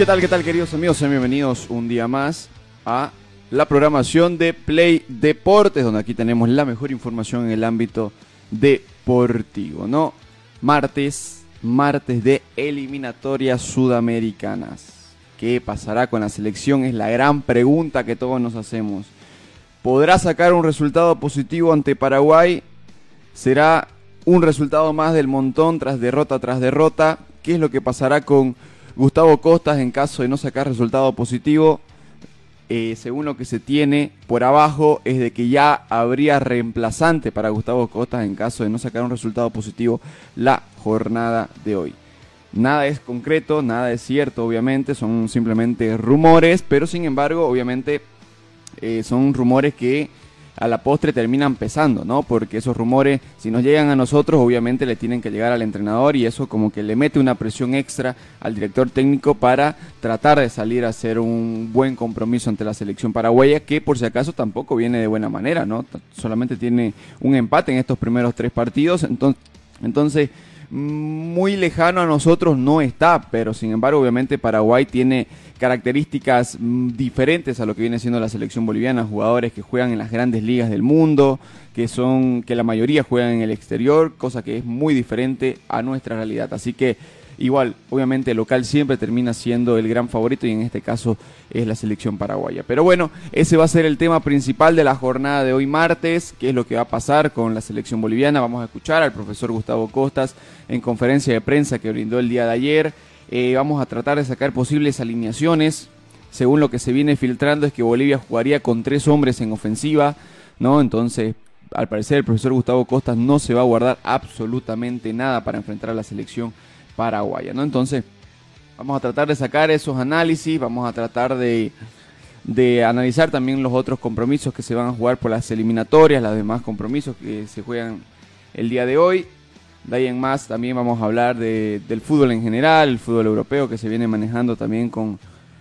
¿Qué tal, qué tal, queridos amigos? Sean bienvenidos un día más a la programación de Play Deportes, donde aquí tenemos la mejor información en el ámbito deportivo, ¿no? Martes, martes de eliminatorias sudamericanas. ¿Qué pasará con la selección? Es la gran pregunta que todos nos hacemos. ¿Podrá sacar un resultado positivo ante Paraguay? ¿Será un resultado más del montón tras derrota tras derrota? ¿Qué es lo que pasará con Gustavo Costas, en caso de no sacar resultado positivo, eh, según lo que se tiene por abajo, es de que ya habría reemplazante para Gustavo Costas en caso de no sacar un resultado positivo la jornada de hoy. Nada es concreto, nada es cierto, obviamente, son simplemente rumores, pero sin embargo, obviamente, eh, son rumores que a la postre terminan pesando, ¿no? Porque esos rumores, si nos llegan a nosotros, obviamente le tienen que llegar al entrenador y eso como que le mete una presión extra al director técnico para tratar de salir a hacer un buen compromiso ante la selección paraguaya, que por si acaso tampoco viene de buena manera, ¿no? Solamente tiene un empate en estos primeros tres partidos, entonces, entonces muy lejano a nosotros no está, pero sin embargo obviamente Paraguay tiene características mm, diferentes a lo que viene siendo la selección boliviana, jugadores que juegan en las grandes ligas del mundo, que son que la mayoría juegan en el exterior, cosa que es muy diferente a nuestra realidad. Así que Igual, obviamente el local siempre termina siendo el gran favorito y en este caso es la selección paraguaya. Pero bueno, ese va a ser el tema principal de la jornada de hoy martes, qué es lo que va a pasar con la selección boliviana. Vamos a escuchar al profesor Gustavo Costas en conferencia de prensa que brindó el día de ayer. Eh, vamos a tratar de sacar posibles alineaciones. Según lo que se viene filtrando es que Bolivia jugaría con tres hombres en ofensiva, ¿no? Entonces, al parecer el profesor Gustavo Costas no se va a guardar absolutamente nada para enfrentar a la selección paraguaya, ¿no? Entonces, vamos a tratar de sacar esos análisis, vamos a tratar de, de analizar también los otros compromisos que se van a jugar por las eliminatorias, los demás compromisos que se juegan el día de hoy. De ahí en más también vamos a hablar de, del fútbol en general, el fútbol europeo que se viene manejando también con,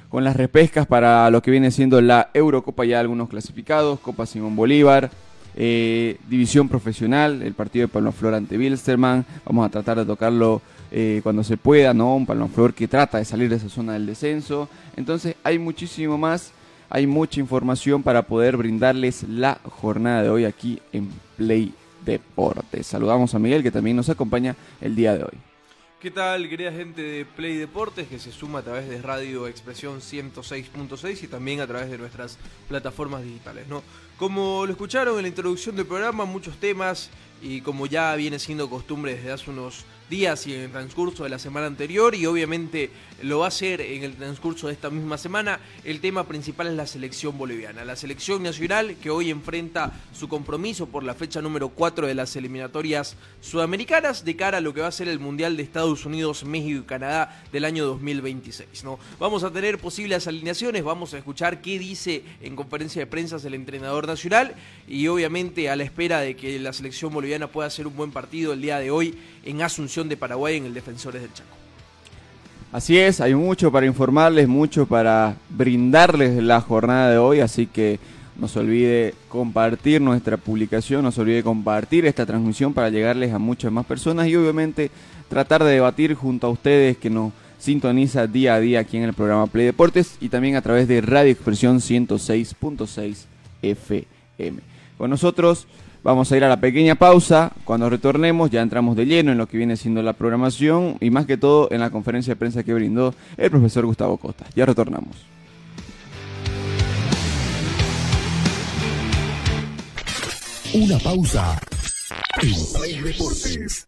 con las repescas para lo que viene siendo la Eurocopa, ya algunos clasificados, Copa Simón Bolívar, eh, División Profesional, el partido de Pablo Flor ante Wilstermann, vamos a tratar de tocarlo eh, cuando se pueda, ¿no? Un Palmaflor que trata de salir de esa zona del descenso. Entonces hay muchísimo más, hay mucha información para poder brindarles la jornada de hoy aquí en Play Deportes. Saludamos a Miguel que también nos acompaña el día de hoy. ¿Qué tal, querida gente de Play Deportes que se suma a través de Radio Expresión 106.6 y también a través de nuestras plataformas digitales, ¿no? Como lo escucharon en la introducción del programa, muchos temas y como ya viene siendo costumbre desde hace unos días y en el transcurso de la semana anterior y obviamente lo va a hacer en el transcurso de esta misma semana. El tema principal es la selección boliviana, la selección nacional que hoy enfrenta su compromiso por la fecha número 4 de las eliminatorias sudamericanas de cara a lo que va a ser el Mundial de Estados Unidos, México y Canadá del año 2026. ¿no? Vamos a tener posibles alineaciones, vamos a escuchar qué dice en conferencia de prensa el entrenador nacional y obviamente a la espera de que la selección boliviana pueda hacer un buen partido el día de hoy en Asunción de Paraguay en el Defensores del Chaco. Así es, hay mucho para informarles, mucho para brindarles la jornada de hoy, así que no se olvide compartir nuestra publicación, no se olvide compartir esta transmisión para llegarles a muchas más personas y obviamente tratar de debatir junto a ustedes que nos sintoniza día a día aquí en el programa Play Deportes y también a través de Radio Expresión 106.6 FM. Con nosotros Vamos a ir a la pequeña pausa. Cuando retornemos ya entramos de lleno en lo que viene siendo la programación y más que todo en la conferencia de prensa que brindó el profesor Gustavo Costa. Ya retornamos. Una pausa. en.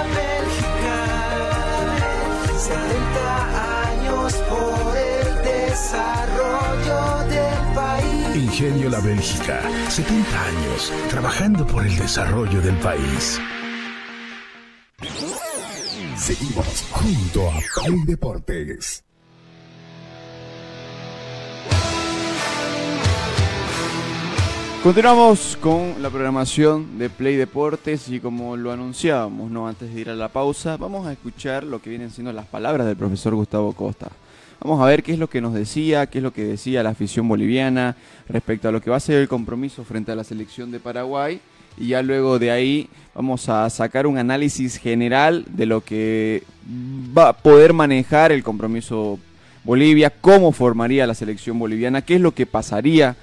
Del país. Ingenio La Bélgica, 70 años trabajando por el desarrollo del país. Seguimos junto a Play Deportes. Continuamos con la programación de Play Deportes y como lo anunciábamos, no antes de ir a la pausa, vamos a escuchar lo que vienen siendo las palabras del profesor Gustavo Costa. Vamos a ver qué es lo que nos decía, qué es lo que decía la afición boliviana respecto a lo que va a ser el compromiso frente a la selección de Paraguay y ya luego de ahí vamos a sacar un análisis general de lo que va a poder manejar el compromiso Bolivia, cómo formaría la selección boliviana, qué es lo que pasaría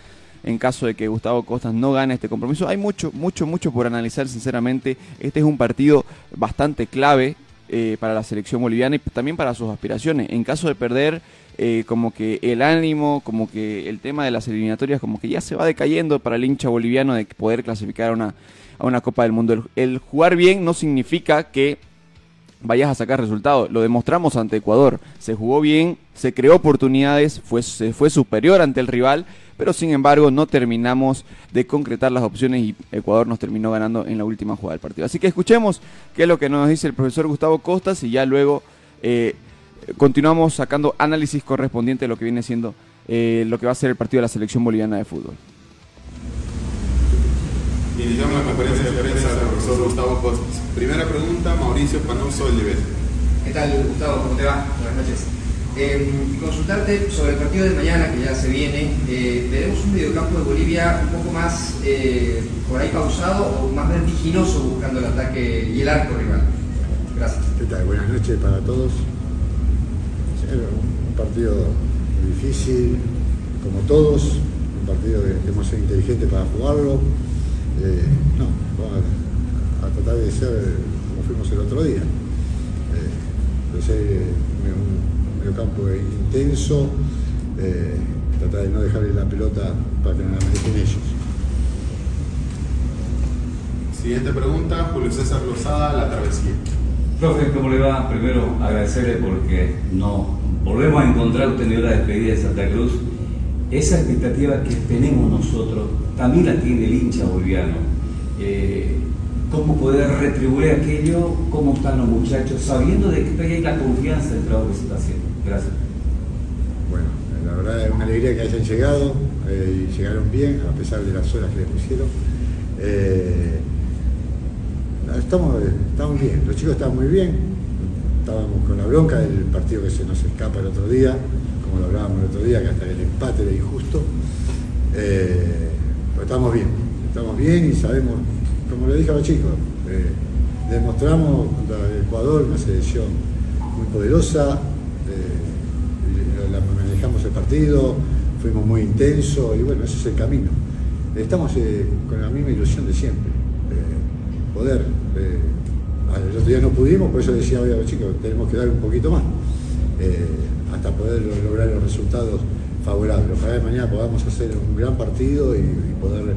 en caso de que Gustavo Costas no gane este compromiso. Hay mucho, mucho, mucho por analizar, sinceramente. Este es un partido bastante clave eh, para la selección boliviana y también para sus aspiraciones. En caso de perder, eh, como que el ánimo, como que el tema de las eliminatorias, como que ya se va decayendo para el hincha boliviano de poder clasificar a una, a una Copa del Mundo. El, el jugar bien no significa que vayas a sacar resultados. Lo demostramos ante Ecuador. Se jugó bien, se creó oportunidades, fue, se fue superior ante el rival, pero sin embargo no terminamos de concretar las opciones y Ecuador nos terminó ganando en la última jugada del partido. Así que escuchemos qué es lo que nos dice el profesor Gustavo Costas y ya luego eh, continuamos sacando análisis correspondiente de lo que viene siendo eh, lo que va a ser el partido de la selección boliviana de fútbol. Iniciamos la conferencia de prensa del profesor Gustavo Costas. Primera pregunta, Mauricio Panoso del nivel. ¿Qué tal, Gustavo? ¿Cómo te va? Buenas noches. Eh, consultarte sobre el partido de mañana que ya se viene. Eh, ¿Veremos un mediocampo de Bolivia un poco más eh, por ahí pausado o más vertiginoso buscando el ataque y el arco rival? Gracias. ¿Qué tal? Buenas noches para todos. Un partido difícil, como todos, un partido que que ser inteligentes para jugarlo. Eh, no, vamos a, a tratar de ser como fuimos el otro día. Eh, de ser un mediocampo intenso, eh, tratar de no dejarle la pelota para que no la manejen ellos. Siguiente pregunta, Julio César Lozada, La Travesía. Profe, ¿cómo le va? Primero agradecerle porque nos volvemos a encontrar, usted dio la despedida de Santa Cruz. Esa expectativa que tenemos nosotros también la tiene el hincha boliviano. Eh, ¿Cómo poder retribuir aquello? ¿Cómo están los muchachos? Sabiendo de que hay la confianza del trabajo que se está haciendo. Gracias. Bueno, la verdad es una alegría que hayan llegado eh, y llegaron bien a pesar de las horas que les pusieron. Eh, estamos, estamos bien, los chicos están muy bien, estábamos con la bronca del partido que se nos escapa el otro día, como lo hablábamos el otro día, que hasta el empate era injusto, eh, pero estamos bien, estamos bien y sabemos, como le dije a los chicos, eh, demostramos contra Ecuador una selección muy poderosa, eh, manejamos el partido, fuimos muy intensos y bueno, ese es el camino. Estamos con la misma ilusión de siempre, poder. el otro día no pudimos, por eso decía hoy a los chicos, tenemos que dar un poquito más, hasta poder lo- lograr los resultados favorables. Ojalá de mañana podamos hacer un gran partido y, y poder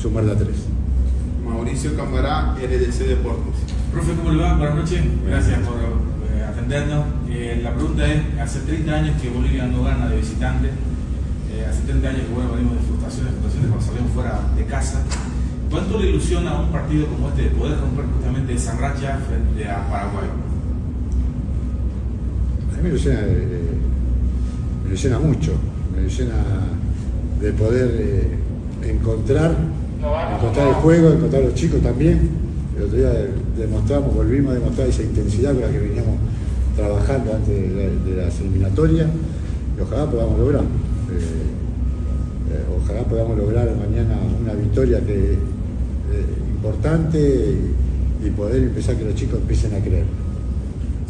sumar la tres. Mauricio Cambará, RDC Deportes. Profe, ¿cómo le va? Buenas noches. Gracias por eh, atendernos. Eh, la pregunta es, hace 30 años que Bolivia no gana de visitante. Eh, hace 30 años que bueno, venimos de frustraciones, frustraciones cuando salimos fuera de casa. ¿Cuánto le ilusiona a un partido como este de poder romper justamente esa racha frente a Paraguay? A mí me ilusiona, eh, me ilusiona mucho, me ilusiona de poder eh, encontrar, encontrar el juego, encontrar a los chicos también. El otro día demostramos, volvimos a demostrar esa intensidad con la que veníamos trabajando antes de, la- de las eliminatorias y ojalá podamos lograr. Eh, eh, ojalá podamos lograr mañana una victoria que importante y, y poder empezar que los chicos empiecen a creer.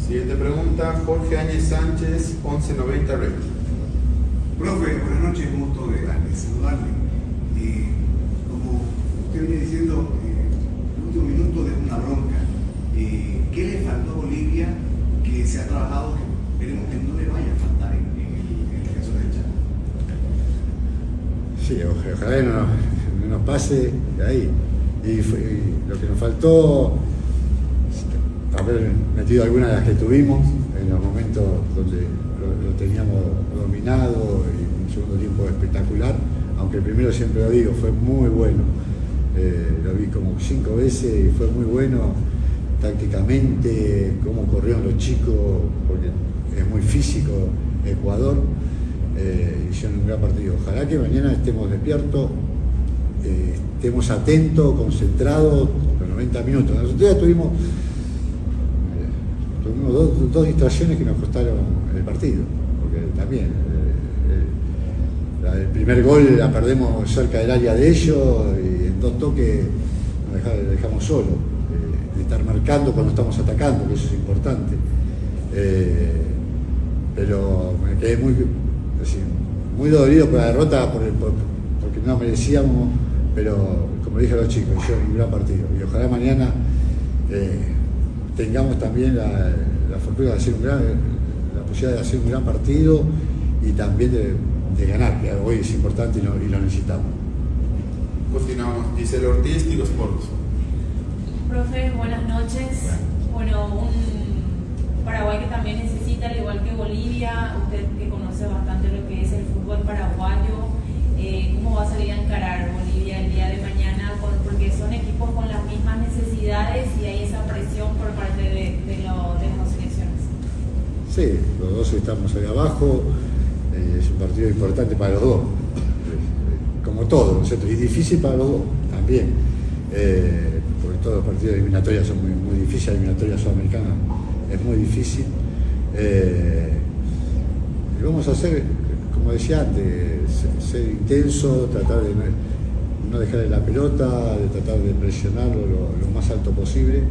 Siguiente pregunta, Jorge Áñez Sánchez, 1190 Red. Profe, buenas noches, un gusto de, de saludarle. Eh, como usted viene diciendo, eh, el último minuto de una bronca. Eh, ¿Qué le faltó a Bolivia que se ha trabajado que esperemos que no le vaya a faltar en, en el, en el defensor del Chaco? Sí, oja- ojalá no, no nos pase de ahí. Y lo que nos faltó, haber metido algunas de las que tuvimos en los momentos donde lo, teníamos dominado y un segundo tiempo espectacular, aunque el primero siempre lo digo, fue muy bueno. Eh, lo vi como cinco veces y fue muy bueno tácticamente, cómo corrieron los chicos, porque es muy físico Ecuador. Eh, hicieron un gran partido. Ojalá que mañana estemos despiertos, eh, estemos atentos, concentrados los 90 minutos. Nosotros ya tuvimos, dos, distracciones que nos costaron el partido, porque también eh, eh, el primer gol la perdemos cerca del área de ellos y en dos toques nos deja- dejamos solos. Eh, de estar marcando cuando estamos atacando, que eso es importante. Eh, pero me quedé muy, muy dolorido por la derrota, por el- por- porque no merecíamos, pero como dije a los chicos, hicieron un gran partido. Y ojalá mañana tengamos también la, la fortuna de hacer un gran, la posibilidad de hacer un gran partido y también de, de ganar, que hoy es importante y lo, y lo necesitamos. Continuamos, Giselle Ortiz, Tiros Sports. Profe, buenas noches. Bueno, un Paraguay que también necesita, al igual que Bolivia, usted que conoce bastante lo que es el fútbol paraguayo, eh, ¿cómo va a salir a encarar Bolivia el día de mañana? Porque son equipos con las mismas necesidades y hay esa presión por parte de, de, lo- las selecciones. Sí, los dos estamos ahí abajo, eh, es un partido importante para los dos, como todo, ¿no es cierto? Y difícil para los dos también, eh, porque todos los partidos de eliminatoria son muy, muy difíciles, eliminatoria sudamericana es muy difícil. eh, y vamos a hacer, como decía antes, se- ser intenso, tratar de no, no dejarle la pelota, de tratar de presionarlo lo, lo más alto posible,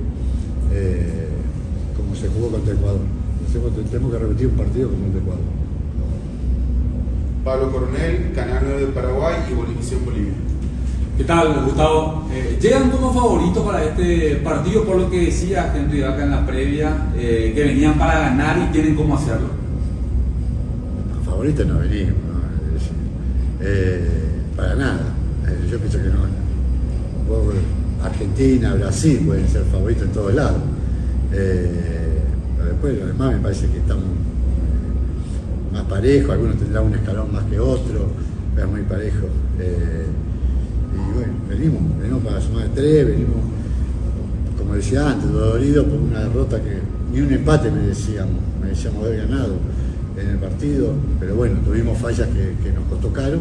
eh, como se jugó contra Ecuador. Hacemos- Tenemos que repetir un partido como el de Ecuador. Pablo Coronel, Canal 9 de Paraguay y Bolivisión Bolivia. ¿Qué tal, Gustavo? Eh, llegan como favoritos para este partido, por lo que decía Henry Vaca en la previa, eh, que venían para ganar y tienen cómo hacerlo. Favoritos no venimos, ¿no? Es decir, eh, para nada. Yo pienso que no. Argentina, Brasil pueden ser favoritos en todos lados. Eh, pero después los demás me parece que estamos eh, más parejos, algunos tendrán un escalón más que otro, pero es muy parejo. Eh, y bueno, venimos, venimos para sumar tres, venimos, como decía antes, dolorido por una derrota que ni un empate merecíamos, merecíamos haber ganado en el partido, pero bueno, tuvimos fallas que, nos caro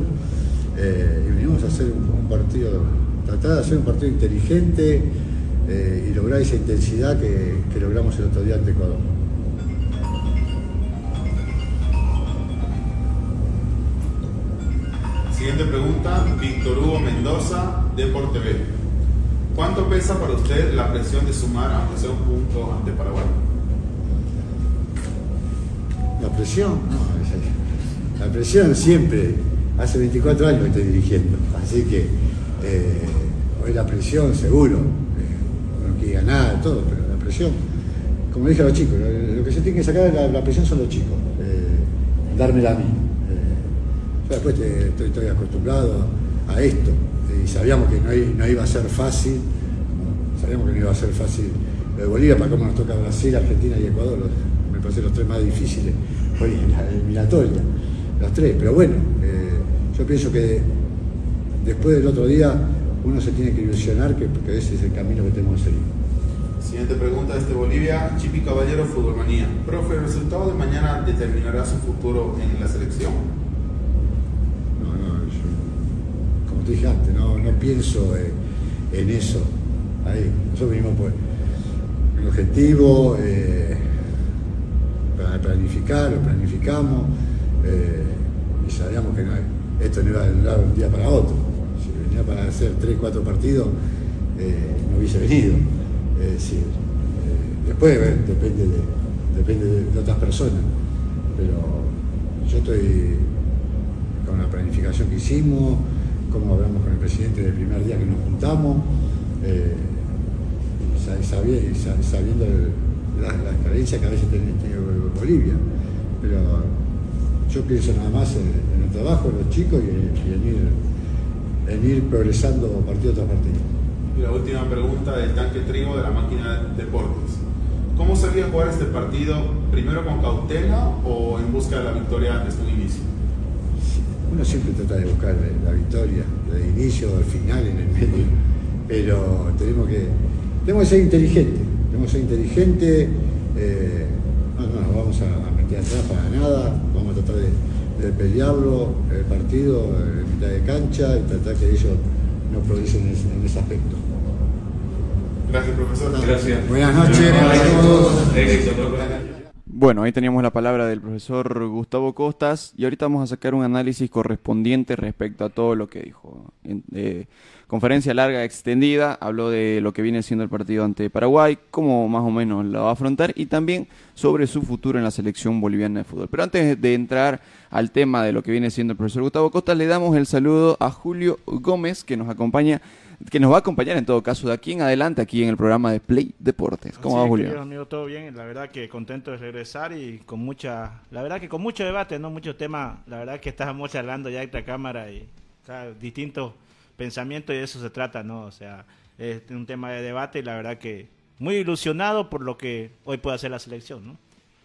eh, y venimos a hacer un, un partido, tratar de hacer un partido inteligente eh, y lograr esa intensidad que, que logramos el otro día ante Ecuador. Siguiente pregunta, Víctor Hugo Mendoza, Deporte B. ¿Cuánto pesa para usted la presión de sumar aunque sea un punto ante Paraguay? La presión, no, es- la presión siempre, hace 24 años que estoy dirigiendo, así que eh, hoy la presión seguro, eh, uno quiere ganar, todo, pero la presión, como dije a los chicos, lo, lo que se tiene que sacar de la, la presión son los chicos, eh, dármela a mí. Eh, yo después estoy, estoy acostumbrado a esto y sabíamos que no, no iba a ser fácil, ¿no? sabíamos que no iba a ser fácil lo de Bolivia, para cómo nos toca Brasil, Argentina y Ecuador, los- me parece los tres más difíciles hoy en la eliminatoria, los tres, pero bueno, yo pienso que después del otro día uno se tiene que ilusionar que, que ese es el camino que tenemos que seguir. Siguiente pregunta desde Bolivia, Chipi Caballero, Fútbol Manía. Profe, ¿el resultado de mañana determinará su futuro en la selección? No, no, yo, como te dije antes, no, no pienso eh, en eso. Ahí, nosotros venimos por un objetivo, eh, para planificar, lo planificamos, eh, y sabíamos que no, esto no iba a durar un día para otro. Si venía para hacer 3, 4 partidos, eh, no hubiese venido. Es decir, eh, después eh, depende, de, depende de, otras personas, pero yo estoy con la planificación que hicimos, cómo hablamos con el presidente del primer día que nos juntamos, y sa- sabi- y sa- sabiendo el- las, carencias que a veces tiene, tiene Bolivia. Pero yo pienso nada más en, trabajo de los chicos y, y en, ir, en ir progresando partido tras partido. Y la última pregunta del tanque trigo de la máquina de deportes. ¿Cómo sería jugar este partido primero con cautela o en busca de la victoria desde un inicio? Uno siempre trata de buscar la victoria, de inicio al final, en el medio, pero tenemos que, tenemos que ser inteligentes, tenemos que ser inteligentes, eh, no, no nos vamos a, a meter atrás para nada, vamos a tratar de, de pelearlo, el partido en mitad de cancha y tratar que ellos no progresen en ese, en ese aspecto. Gracias, profesor. Gracias. Buenas noches a todos. Profe. Bueno, ahí teníamos la palabra del profesor Gustavo Costas y ahorita vamos a sacar un análisis correspondiente respecto a todo lo que dijo. En- eh, conferencia larga, extendida, habló de lo que viene siendo el partido ante Paraguay, cómo más o menos lo va a afrontar y también sobre su futuro en la selección boliviana de fútbol. Pero antes de entrar al tema de lo que viene siendo el profesor Gustavo Costas, le damos el saludo a Julio Gómez que nos acompaña que nos va a acompañar en todo caso de aquí en adelante aquí en el programa de Play Deportes. ¿Cómo va Julio? amigo, todo bien. La verdad que contento de regresar y con mucha, la verdad que con mucho debate, no muchos temas. La verdad que estábamos charlando ya esta cámara y o sea, distintos pensamientos y de eso se trata, ¿no? O sea, es un tema de debate y la verdad que muy ilusionado por lo que hoy puede hacer la selección, ¿no?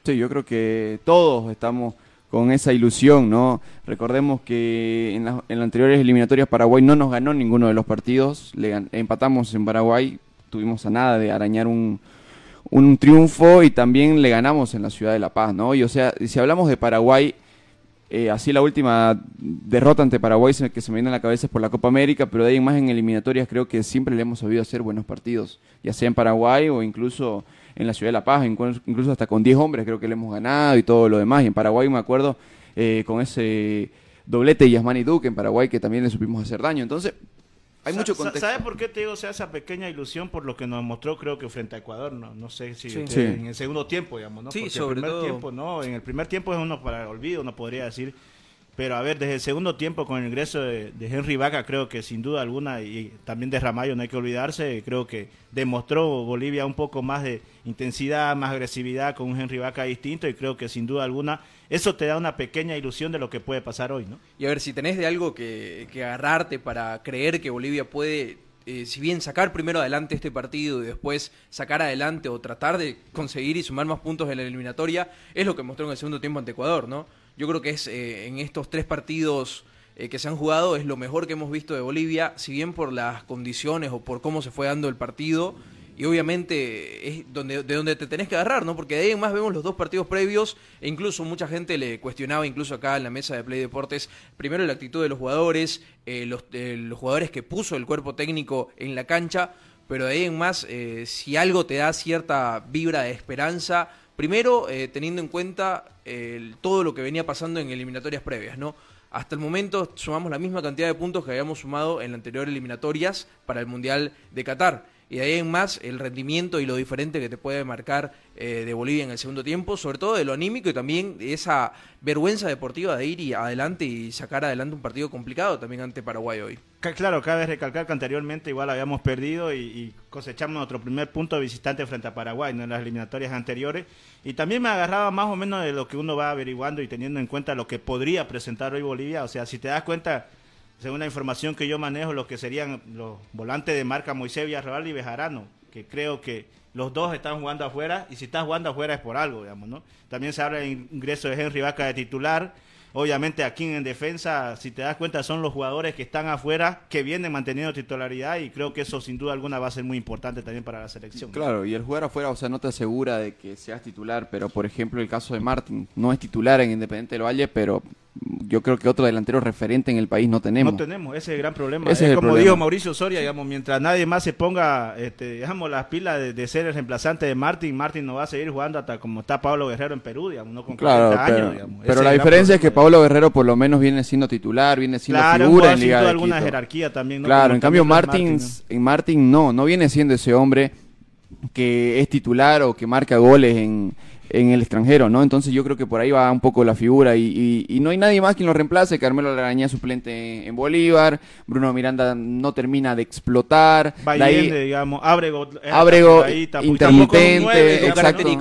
Sí, yo creo que todos estamos con esa ilusión, ¿no? Recordemos que en, las- en las anteriores eliminatorias Paraguay no nos ganó ninguno de los partidos, le empatamos en Paraguay, tuvimos a nada de arañar un, un triunfo y también le ganamos en la ciudad de La Paz, ¿no? Y o sea, si hablamos de Paraguay, eh, así la última derrota ante Paraguay que se me viene a la cabeza es por la Copa América, pero de ahí en más en eliminatorias creo que siempre le hemos sabido hacer buenos partidos, ya sea en Paraguay o incluso en la ciudad de La Paz, inclu- incluso hasta con 10 hombres creo que le hemos ganado y todo lo demás. Y en Paraguay me acuerdo eh, con ese doblete Yasmani Duque en Paraguay que también le supimos hacer daño. Entonces, hay mucho contexto. ¿Sabes por qué te digo o sea, esa pequeña ilusión por lo que nos mostró creo que frente a Ecuador? No, no sé si Sí. usted- Sí. en el segundo tiempo, digamos, ¿no? Sí, Porque sobre el primer todo- tiempo no, en el primer tiempo es uno para el olvido, no podría decir. Pero a ver, desde el segundo tiempo con el ingreso de, Henry Vaca, creo que sin duda alguna, y también de Ramallo, no hay que olvidarse, creo que demostró Bolivia un poco más de intensidad, más agresividad con un Henry Vaca distinto, y creo que sin duda alguna eso te da una pequeña ilusión de lo que puede pasar hoy, ¿no? Y a ver, si tenés de algo que, que agarrarte para creer que Bolivia puede, eh, si bien sacar primero adelante este partido y después sacar adelante o tratar de conseguir y sumar más puntos en la eliminatoria, es lo que mostró en el segundo tiempo ante Ecuador, ¿no? Yo creo que es eh, en estos tres partidos eh, que se han jugado es lo mejor que hemos visto de Bolivia, si bien por las condiciones o por cómo se fue dando el partido. Y obviamente es donde, de donde te tenés que agarrar, ¿no? Porque de ahí en más vemos los dos partidos previos e incluso mucha gente le cuestionaba, incluso acá en la mesa de Play Deportes, primero la actitud de los jugadores, eh, los, eh, los jugadores que puso el cuerpo técnico en la cancha, pero de ahí en más, eh, si algo te da cierta vibra de esperanza, primero eh, teniendo en cuenta todo lo que venía pasando en eliminatorias previas, ¿no? Hasta el momento sumamos la misma cantidad de puntos que habíamos sumado en las anteriores eliminatorias para el Mundial de Qatar. Y ahí en más el rendimiento y lo diferente que te puede marcar eh, de Bolivia en el segundo tiempo, sobre todo de lo anímico y también de esa vergüenza deportiva de ir y adelante y sacar adelante un partido complicado también ante Paraguay hoy. Claro, cabe recalcar que anteriormente igual habíamos perdido y, cosechamos nuestro primer punto visitante frente a Paraguay ¿no? en las eliminatorias anteriores. Y también me agarraba más o menos de lo que uno va averiguando y teniendo en cuenta lo que podría presentar hoy Bolivia. O sea, si te das cuenta, según la información que yo manejo, lo que serían los volantes de marca Moisés Villarreal y Bejarano, que creo que los dos están jugando afuera y si estás jugando afuera es por algo, digamos, ¿no? También se habla del ingreso de Henry Vaca de titular. Obviamente aquí en defensa, si te das cuenta, son los jugadores que están afuera, que vienen manteniendo titularidad y creo que eso sin duda alguna va a ser muy importante también para la selección. Claro, y el jugar afuera, o sea, no te asegura de que seas titular, pero por ejemplo el caso de Martín, no es titular en Independiente del Valle, pero yo creo que otro delantero referente en el país no tenemos. No tenemos, ese es el gran problema. Ese Es como problema. dijo Mauricio Soria, digamos, mientras nadie más se ponga, este, digamos, las pilas de, de ser el reemplazante de Martín, Martín no va a seguir jugando hasta como está Pablo Guerrero en Perú, digamos, no con 40 Claro, años, pero, digamos. Ese pero la diferencia es que. Pablo Guerrero por lo menos viene siendo titular, viene siendo Claro, figura en Liga de alguna Quito. jerarquía también, ¿no? Claro, Como en cambio Martins, Martín, en Martin no, no viene siendo ese hombre que es titular o que marca goles en, en el extranjero, ¿no? Entonces yo creo que por ahí va un poco la figura y, y- y no hay nadie más quien lo reemplace. Carmelo Laraña suplente en Bolívar, Bruno Miranda no termina de explotar. ahí- digamos, Ábrego, eh, ahí, un intermitente,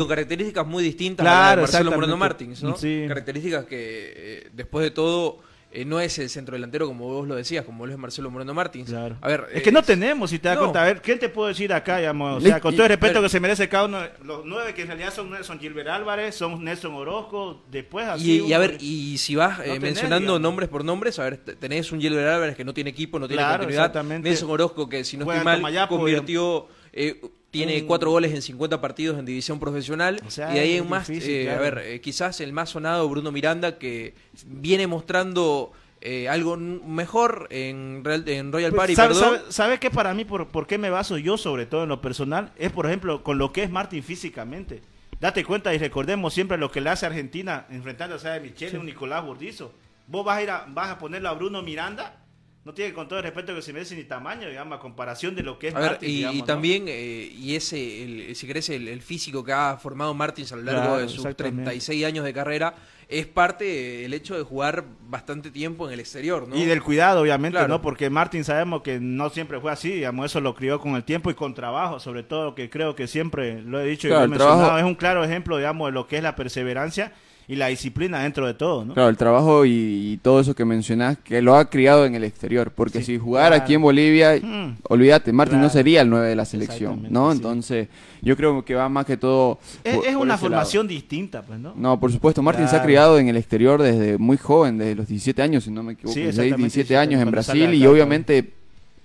características muy distintas Claro, a las de Marcelo. Moreno Martins, ¿no? Sí. Características que eh, después de todo eh, no es el centro delantero como vos lo decías, como lo es Marcelo Moreno Martins. A ver, Es eh, que no tenemos, si te das no. cuenta. A ver, ¿quién te puedo decir acá, digamos? O sea, con todo el respeto pero- que se merece cada uno, los nueve que en realidad son, son Gilbert Álvarez, son Nelson Orozco, después así. Y, y a ver, y si vas eh, tenés, mencionando digamos. nombres por nombres, a ver, tenés un Gilbert Álvarez que no tiene equipo, no tiene Claro, continuidad. exactamente. Nelson Orozco que si no estoy mal Tomayapo, convirtió, eh, tiene un- cuatro goles en 50 partidos en división profesional. sea, y de ahí en más, difícil, eh, claro. a ver, eh, quizás el más sonado Bruno Miranda que viene mostrando eh, algo mejor en, Real- en Royal Pues, Party, ¿sabe, perdón. sabe- sabe qué para mí, por, por qué me baso yo, sobre todo en lo personal? Es, por ejemplo, con lo que es Martín físicamente. Date cuenta y recordemos siempre lo que le hace Argentina enfrentándose a Michele, un Nicolás Burdizo. Vos vas a ir a, vas a ponerlo a Bruno Miranda, no tiene con todo el respeto que se merece ni tamaño, digamos, a comparación de lo que es A ver, Martín. y, digamos, y ¿no? también, eh, y ese, el- si querés, el, el físico que ha formado Martins a lo largo Claro, de sus exactamente. 36 años de carrera, es parte del hecho de jugar bastante tiempo en el exterior, ¿no? Y del cuidado, obviamente, Claro. ¿no? Porque Martín sabemos que no siempre fue así, digamos, eso lo crió con el tiempo y con trabajo, sobre todo, que creo que siempre lo he dicho Claro, y el lo he mencionado, trabajo- es un claro ejemplo, digamos, de lo que es la perseverancia y la disciplina dentro de todo, ¿no? Claro, el trabajo y, y todo eso que mencionás, que lo ha criado en el exterior, porque si jugara claro. aquí en Bolivia, Mm. olvídate, Martín no sería el 9 de la selección, ¿no? sí. Entonces, yo creo que va más que todo... Es, por- es por una lado. formación distinta, pues, ¿no? No, por supuesto, Martín se ha criado en el exterior desde muy joven, desde los 17 años, si no me equivoco, Sí, 16, exactamente, 17 17 años en Brasil y obviamente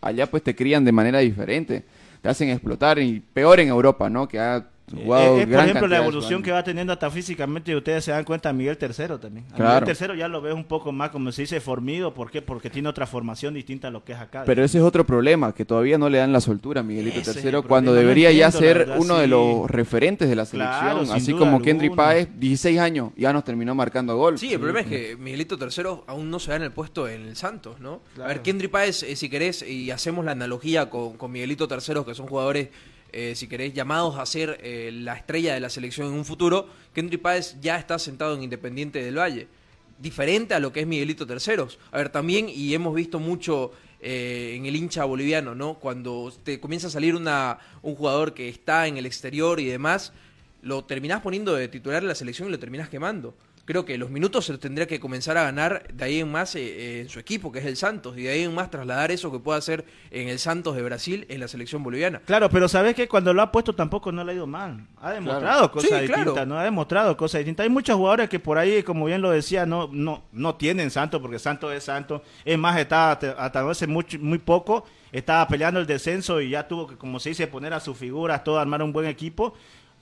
allá pues te crían de manera diferente, te hacen explotar y peor en Europa, ¿no? Que ha Es, es, por ejemplo, la evolución que va teniendo hasta físicamente, y ustedes se dan cuenta, Miguel Tercero también. A Claro. Miguel Tercero ya lo ves un poco más, como se dice, formido. ¿Por qué? Porque tiene otra formación distinta a lo que es acá. Pero ese es otro problema, que todavía no le dan la soltura a Miguelito Ese problema, cuando debería ya entiendo, ser verdad, uno de los referentes de la selección, Claro, así como Kendry. Páez, 16 años, ya nos terminó marcando gol. Sí, el problema es que Miguelito Tercero aún no se da en el puesto en el Santos, ¿no? Claro. A ver, Kendry Páez, eh, si querés, y hacemos la analogía con, con Miguelito Tercero, que son jugadores, eh, si querés, llamados a ser eh, la estrella de la selección en un futuro, Kendry Páez ya está sentado en Independiente del Valle. Diferente a lo que es Miguelito Terceros. A ver, también, y hemos visto mucho eh, en el hincha boliviano, ¿no? Cuando te comienza a salir una, un jugador que está en el exterior y demás, lo terminás poniendo de titular en la selección y lo terminás quemando. Creo que los minutos se los tendría que comenzar a ganar de ahí en más eh, eh, en su equipo, que es el Santos, y de ahí en más trasladar eso que pueda hacer en el Santos de Brasil en la selección boliviana. Claro, pero sabes que cuando lo ha puesto tampoco no le ha ido mal. Ha demostrado Claro. cosas Sí, claro. distintas, ¿no? Ha demostrado cosas distintas. Hay muchos jugadores que por ahí, como bien lo decía, no no no tienen Santos porque Santos es Santos. Es más, estaba hasta, hasta hace mucho, muy poco, estaba peleando el descenso y ya tuvo que, como se dice, poner a sus figuras, todo armar un buen equipo.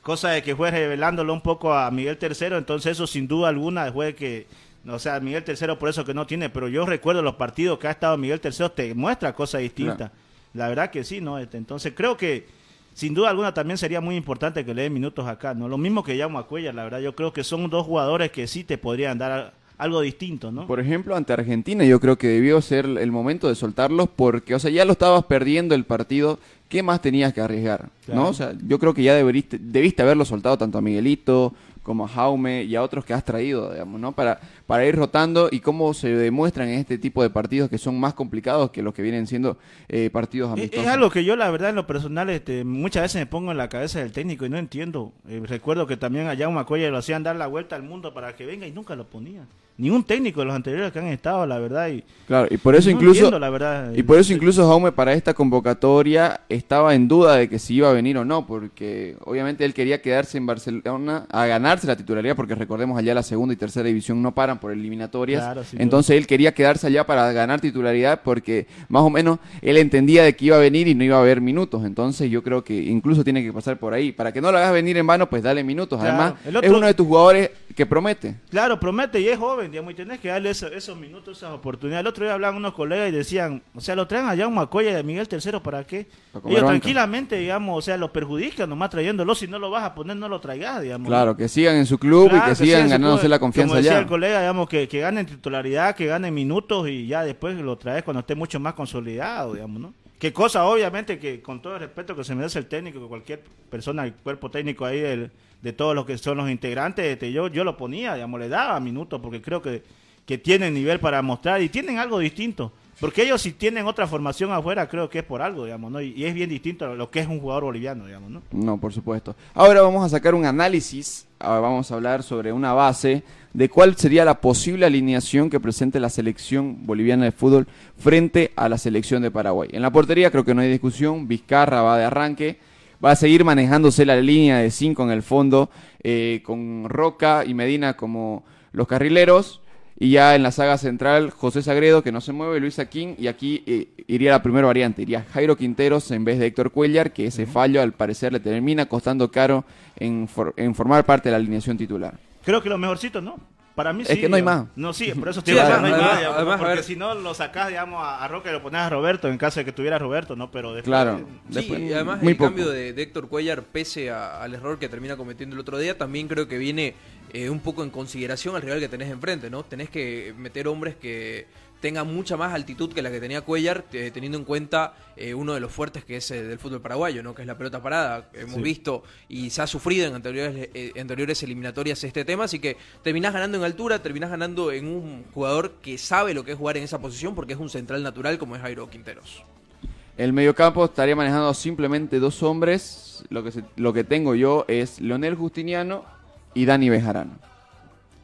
Cosa de que fue revelándolo un poco a Miguel Tercero, entonces eso sin duda alguna fue que o sea, Miguel Tercero por eso que no tiene, pero yo recuerdo los partidos que ha estado Miguel Tercero, te muestra cosas distintas. La verdad que sí, ¿no? Este, Entonces creo que sin duda alguna también sería muy importante que le den minutos acá, ¿no? Lo mismo que Jaume Cuellar, la verdad, yo creo que son dos jugadores que sí te podrían dar algo distinto, ¿no? Por ejemplo, ante Argentina yo creo que debió ser el momento de soltarlos porque, o sea, ya lo estabas perdiendo el partido, ¿qué más tenías que arriesgar? Claro. ¿No? O sea, yo creo que ya deberiste, debiste haberlo soltado tanto a Miguelito como a Jaume y a otros que has traído, digamos, ¿no? Para, para ir rotando y cómo se demuestran en este tipo de partidos que son más complicados que los que vienen siendo eh, partidos amistosos. es algo que yo, la verdad, en lo personal, este, muchas veces me pongo en la cabeza del técnico y no entiendo. Eh, recuerdo que también a Jaume Cuellar lo hacían dar la vuelta al mundo para que venga y nunca lo ponían. Ni un técnico de los anteriores que han estado, la verdad. Y, Claro, y por eso no incluso entiendo, la verdad, y por eso incluso Jaume para esta convocatoria estaba en duda de que si iba a venir o no, porque obviamente él quería quedarse en Barcelona a ganar ganarse la titularidad, porque recordemos allá la segunda y tercera división no paran por eliminatorias. Claro, Entonces él quería quedarse allá para ganar titularidad porque más o menos él entendía de que iba a venir y no iba a haber minutos. Entonces yo creo que incluso tiene que pasar por ahí. Para que no lo hagas venir en vano, pues dale minutos. Claro. Además, otro- es uno de tus jugadores que promete. Claro, promete y es joven, digamos, y tenés que darle eso- esos minutos, esas oportunidades. El otro día hablaban unos colegas y decían, o sea, lo traen allá a un Macoya y a Miguel Tercero, ¿para qué? Para Ellos banca. tranquilamente, digamos, o sea, lo perjudican nomás trayéndolo, si no lo vas a poner, no lo traigas, digamos. Claro, que sigan en su club Claro, y que sigan ganándose club. la confianza Como decía allá. el colega, digamos, que, que ganen titularidad, que ganen minutos y ya después lo traes cuando esté mucho más consolidado, digamos, ¿no? Qué cosa, obviamente, que con todo el respeto que se merece el técnico, que cualquier persona, el cuerpo técnico ahí del- de todos los que son los integrantes, este, yo, yo lo ponía, digamos, le daba minutos porque creo que, que tienen nivel para mostrar y tienen algo distinto. Porque ellos si tienen otra formación afuera, creo que es por algo, digamos, ¿no? Y, es bien distinto a lo que es un jugador boliviano, digamos, ¿no? No, por supuesto. Ahora vamos a sacar un análisis, ah, vamos a hablar sobre una base de cuál sería la posible alineación que presente la selección boliviana de fútbol frente a la selección de Paraguay. En la portería creo que no hay discusión, Vizcarra va de arranque, va a seguir manejándose la línea de 5 en el fondo, eh, con Roca y Medina como los carrileros. Y ya en la saga central, José Sagredo, que no se mueve, Luis Aquín, y aquí eh, iría la primera variante, iría Jairo Quinteros en vez de Héctor Cuellar, que ese fallo al parecer le termina costando caro en, for- en formar parte de la alineación titular. Creo que lo mejorcito, ¿no? Para mí Es sí. que no hay más. No, sí, por eso Sí, te digo, además- no hay más, además- porque si no lo sacás, digamos, a, a Roca y lo pones a Roberto en caso de que tuviera Roberto, ¿no? Pero después, Claro. Sí, Después, y además muy el poco. cambio de, de Héctor Cuellar, pese a- al error que termina cometiendo el otro día, también creo que viene eh, un poco en consideración al rival que tenés enfrente, ¿no? Tenés que meter hombres que tengan mucha más altitud que la que tenía Cuellar, eh, teniendo en cuenta eh, uno de los fuertes que es eh, del fútbol paraguayo, ¿no? Que es la pelota parada. Hemos Sí. visto y se ha sufrido en anteriores, eh, anteriores eliminatorias este tema, así que terminás ganando en altura, terminás ganando en un jugador que sabe lo que es jugar en esa posición porque es un central natural como es Jairo Quinteros. El mediocampo estaría manejando simplemente dos hombres. Lo que, se- lo que tengo yo es Leonel Justiniano y Dani Bejarano.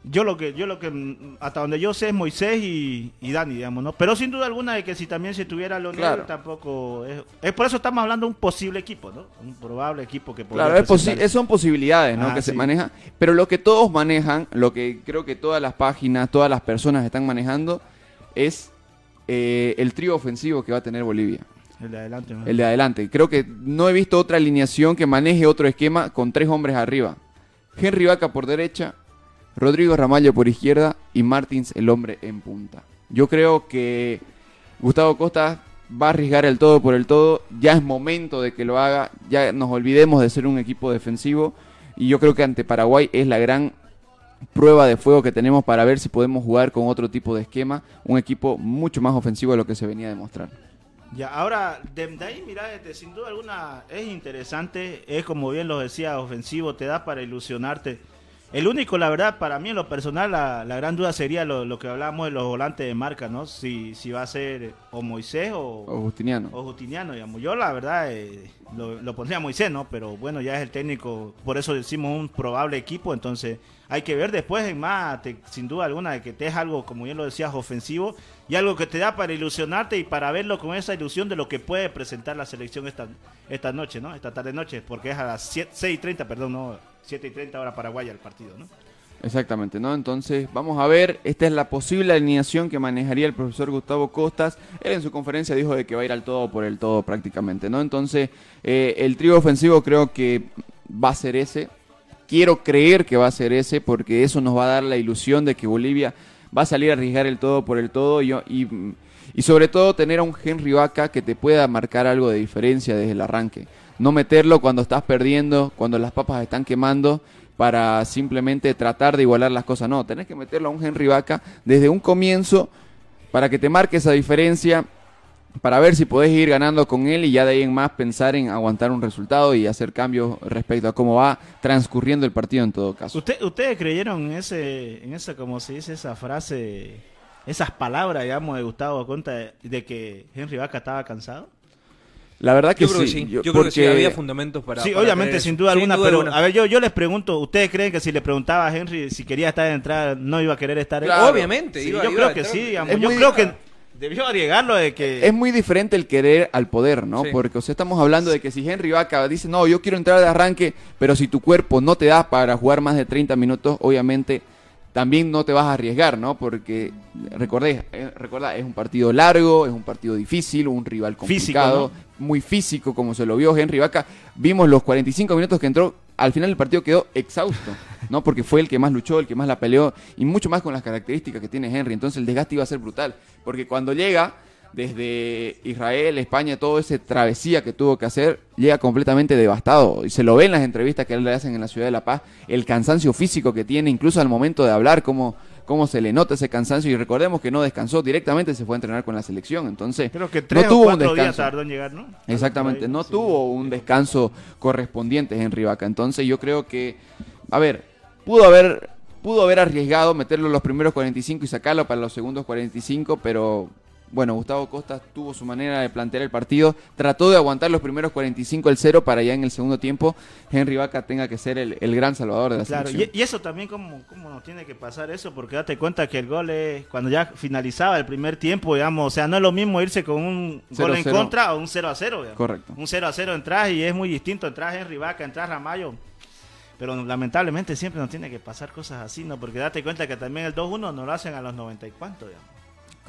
Yo lo que, yo lo que, mm, hasta donde yo sé es Moisés y, y Dani, digamos, ¿no? Pero sin duda alguna de que si también se tuviera Leonel, Claro. tampoco es, es por eso estamos hablando de un posible equipo, ¿no? Un probable equipo que podría Claro, es son posibilidades ¿no? Ah, que se manejan, pero lo que todos manejan, lo que creo que todas las páginas, todas las personas están manejando, es eh, el trío ofensivo que va a tener Bolivia, El de adelante, ¿no? el de adelante. Creo que no he visto otra alineación que maneje otro esquema con tres hombres arriba. Henry Vaca por derecha, Rodrigo Ramallo por izquierda y Martins el hombre en punta. Yo creo que Gustavo Costa va a arriesgar el todo por el todo. Ya es momento de que lo haga. Ya nos olvidemos de ser un equipo defensivo. Y yo creo que ante Paraguay es la gran prueba de fuego que tenemos para ver si podemos jugar con otro tipo de esquema. Un equipo mucho más ofensivo de lo que se venía a demostrar. Ya, ahora, de, ahí, mira, este, sin duda alguna es interesante, es como bien lo decía, ofensivo, te da para ilusionarte. El único, la verdad, para mí en lo personal, la, la gran duda sería lo, lo que hablábamos de los volantes de marca, ¿no? Si, si va a ser o Moisés o, O Justiniano. o Justiniano, digamos. Yo, la verdad, eh, lo, lo pondría a Moisés, ¿no? Pero bueno, ya es el técnico, por eso decimos un probable equipo, entonces hay que ver después en más, te- sin duda alguna, de que te es algo, como bien lo decías, ofensivo y algo que te da para ilusionarte y para verlo con esa ilusión de lo que puede presentar la selección esta, esta noche, ¿no? Esta tarde noche, porque es a las 7, 6 y 30, perdón, no, 7 y 30 hora Paraguay el partido, ¿no? Exactamente, ¿no? Entonces, vamos a ver, esta es la posible alineación que manejaría el profesor Gustavo Costas. Él en su conferencia dijo de que va a ir al todo por el todo prácticamente, ¿no? Entonces, eh, el trío ofensivo creo que va a ser ese. Quiero creer que va a ser ese porque eso nos va a dar la ilusión de que Bolivia va a salir a arriesgar el todo por el todo y, y, y sobre todo tener a un Henry Vaca que te pueda marcar algo de diferencia desde el arranque. No meterlo cuando estás perdiendo, cuando las papas están quemando para simplemente tratar de igualar las cosas. No, tenés que meterlo a un Henry Vaca desde un comienzo para que te marque esa diferencia, para ver si podés ir ganando con él y ya de ahí en más pensar en aguantar un resultado y hacer cambios respecto a cómo va transcurriendo el partido en todo caso. ¿Usted, ¿Ustedes creyeron en ese, en esa, como se dice, esa frase, esas palabras, digamos, de Gustavo Conta de, de que Henry Vaca estaba cansado? La verdad que Yo creo que sí. sí. yo- Yo creo que sí, porque- había fundamentos para. sí, para obviamente, sin duda alguna, pero alguna. a ver, yo, yo les pregunto, ¿ustedes creen que si le preguntaba a Henry si quería estar de entrada, no iba a querer estar? Claro. Obviamente, Sí, iba- yo iba creo a que entrar. sí, digamos. Yo creo que debió arriesgarlo de que... Es muy diferente el querer al poder, ¿no? Sí. Porque, o sea, estamos hablando de que si Henry Vaca dice, no, yo quiero entrar de arranque, pero si tu cuerpo no te da para jugar más de 30 minutos, obviamente también no te vas a arriesgar, ¿no? Porque, recordé, eh, recuerda, es un partido largo, es un partido difícil, un rival Físico, complicado, muy físico, como se lo vio Henry Vaca. Vimos los 45 minutos que entró, al final el partido quedó exhausto, ¿no? Porque fue el que más luchó, el que más la peleó, y mucho más con las características que tiene Henry. Entonces el desgaste iba a ser brutal. Porque cuando llega desde Israel, España, todo ese travesía que tuvo que hacer, llega completamente devastado. Y se lo ve en las entrevistas que le hacen en la ciudad de La Paz, el cansancio físico que tiene, incluso al momento de hablar, cómo, cómo se le nota ese cansancio. Y recordemos que no descansó, directamente se fue a entrenar con la selección. Entonces, Creo que tres no o tuvo un cuatro días descanso. tardó en llegar, ¿no? Exactamente, no tuvo un descanso correspondiente Henry Vaca. Entonces yo creo que, a ver, pudo haber, pudo haber arriesgado meterlo en los primeros 45 y sacarlo para los segundos 45, pero bueno, Gustavo Costa tuvo su manera de plantear el partido, trató de aguantar los primeros 45 el cero para ya en el segundo tiempo Henry Vaca tenga que ser el, el gran salvador de la Claro, selección. y, y eso también, ¿cómo, ¿cómo nos tiene que pasar eso? Porque date cuenta que el gol es cuando ya finalizaba el primer tiempo, digamos, o sea, no es lo mismo irse con un gol en 0-0. contra o un 0 a 0. digamos. Correcto. Un 0 a 0 entras y es muy distinto entrar Henry Vaca, entrar Ramayo. Pero lamentablemente siempre nos tiene que pasar cosas así, ¿no? Porque date cuenta que también el 2-1 nos lo hacen a los 90 y cuánto, digamos.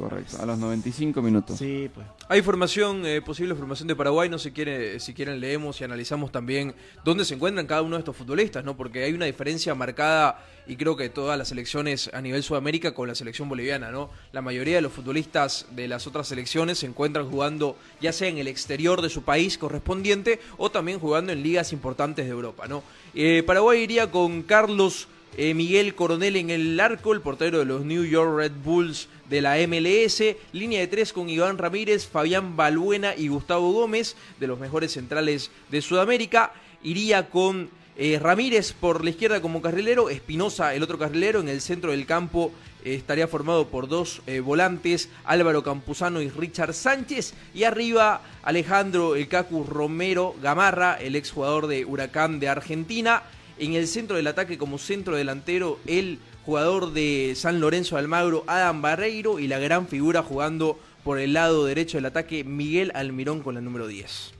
Correcto, a los 95 minutos. Sí, pues. Hay formación, eh, posible formación de Paraguay, no sé quiere, si quieren leemos y analizamos también dónde se encuentran cada uno de estos futbolistas, ¿no? Porque hay una diferencia marcada y creo que todas las selecciones a nivel Sudamérica con la selección boliviana, ¿no? La mayoría de los futbolistas de las otras selecciones se encuentran jugando ya sea en el exterior de su país correspondiente o también jugando en ligas importantes de Europa, ¿no? Eh, Paraguay iría con Carlos eh, Miguel Coronel en el arco, el portero de los New York Red Bulls de la MLS. Línea de tres con Iván Ramírez, Fabián Balbuena y Gustavo Gómez, de los mejores centrales de Sudamérica. Iría con eh, Ramírez por la izquierda como carrilero, Espinosa el otro carrilero. En el centro del campo eh, estaría formado por dos volantes, Álvaro Campuzano y Richard Sánchez. Y arriba Alejandro El Cacu Romero Gamarra, el exjugador de Huracán de Argentina. En el centro del ataque como centro delantero, el jugador de San Lorenzo de Almagro, Adam Barreiro, y la gran figura jugando por el lado derecho del ataque, Miguel Almirón con la número 10.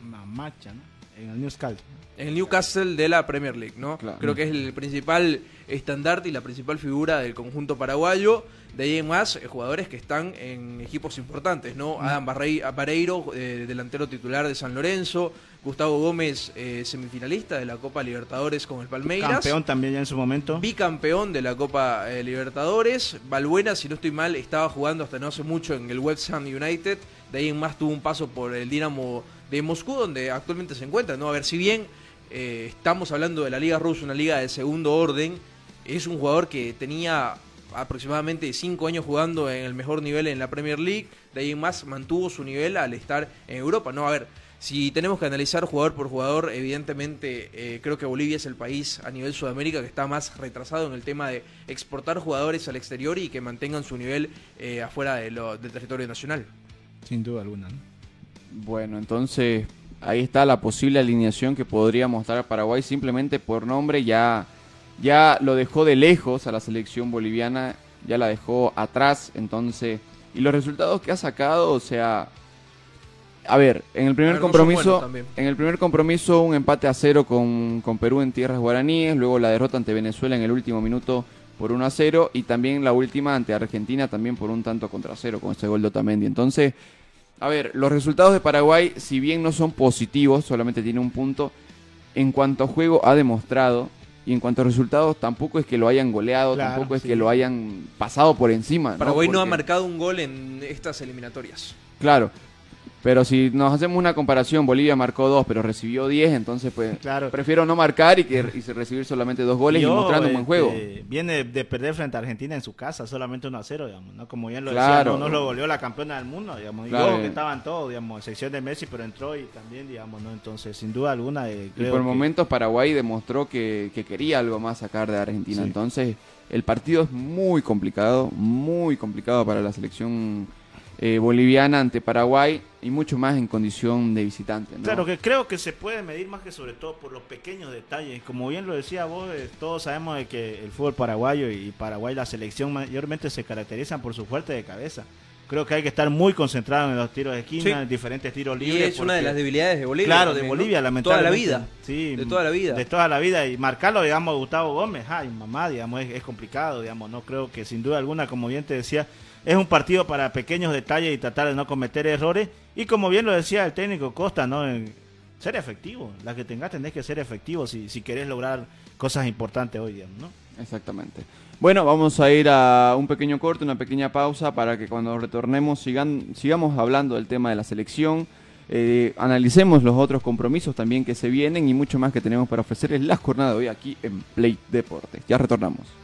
Mamacha, ¿no? En el Newscastle. En el Newcastle de la Premier League, ¿no? Claro. Creo que es el principal estandarte y la principal figura del conjunto paraguayo. De ahí en más, eh, jugadores que están en equipos importantes, ¿no? Adam Barrei- Barreiro, eh, delantero titular de San Lorenzo. Gustavo Gómez, eh, semifinalista de la Copa Libertadores con el Palmeiras. Campeón también ya en su momento. Bicampeón de la Copa eh, Libertadores. Balbuena, si no estoy mal, estaba jugando hasta no hace mucho en el West Ham United. De ahí en más tuvo un paso por el Dinamo de Moscú, donde actualmente se encuentra. ¿no? A ver, si bien eh, estamos hablando de la Liga Rusa, una liga de segundo orden, es un jugador que tenía aproximadamente 5 años jugando en el mejor nivel en la Premier League. De ahí en más mantuvo su nivel al estar en Europa. No, a ver, si tenemos que analizar jugador por jugador, evidentemente eh, creo que Bolivia es el país a nivel Sudamérica que está más retrasado en el tema de exportar jugadores al exterior y que mantengan su nivel eh, afuera de lo- del territorio nacional. Sin duda alguna, ¿no? Bueno, entonces ahí está la posible alineación que podría mostrar Paraguay simplemente por nombre ya ya lo dejó de lejos a la selección boliviana, ya la dejó atrás, entonces y los resultados que ha sacado, o sea, a ver, en el primer ver, compromiso, en el primer compromiso un empate a cero con, con Perú en tierras guaraníes, luego la derrota ante Venezuela en el último minuto por 1 a 0 y también la última ante Argentina también por un tanto contra cero con este gol de Otamendi. Entonces, a ver, los resultados de Paraguay, si bien no son positivos, solamente tiene un punto, en cuanto a juego ha demostrado, y en cuanto a resultados, tampoco es que lo hayan goleado, Claro, tampoco es sí. que lo hayan pasado por encima. ¿no? Paraguay no ha marcado un gol en estas eliminatorias. Claro, pero si nos hacemos una comparación, Bolivia marcó dos, pero recibió 10, entonces pues prefiero no marcar y que y recibir solamente dos goles y, mostrando un buen juego. este, Viene de perder frente a Argentina en su casa, solamente 1 a 0, digamos, ¿no? Como bien lo Claro. decía, no, no lo goleó la campeona del mundo, digamos. Y Claro. luego que estaban todos, digamos, excepción de Messi, pero entró y también, digamos, ¿no? Entonces, sin duda alguna, eh, Y creo por que- momentos Paraguay demostró que, que quería algo más sacar de Argentina. Sí. Entonces, el partido es muy complicado, muy complicado para la selección eh, boliviana ante Paraguay y mucho más en condición de visitante. ¿no? Claro, que creo que se puede medir más que sobre todo por los pequeños detalles. Como bien lo decía vos, eh, todos sabemos de que el fútbol paraguayo y Paraguay, la selección mayormente se caracterizan por su fuerte de cabeza. Creo que hay que estar muy concentrado en los tiros de esquina, Sí. en diferentes tiros Y libres. es una de las debilidades de Bolivia Claro, de ¿no? Bolivia, Toda la lamentablemente. vida. Sí, De toda la vida. De toda la vida. Y marcarlo, digamos, Gustavo Gómez, ay, mamá, digamos, es, es complicado, digamos. No creo que sin duda alguna, como bien te decía, es un partido para pequeños detalles y tratar de no cometer errores. Y como bien lo decía el técnico Costa, ¿no? Ser efectivo. La que tengas tenés que ser efectivo si, si querés lograr cosas importantes hoy, digamos, ¿no? Exactamente. Bueno, vamos a ir a un pequeño corte, una pequeña pausa para que cuando retornemos sigan, sigamos hablando del tema de la selección, eh, analicemos los otros compromisos también que se vienen y mucho más que tenemos para ofrecerles la jornada de hoy aquí en Play Deportes. Ya retornamos.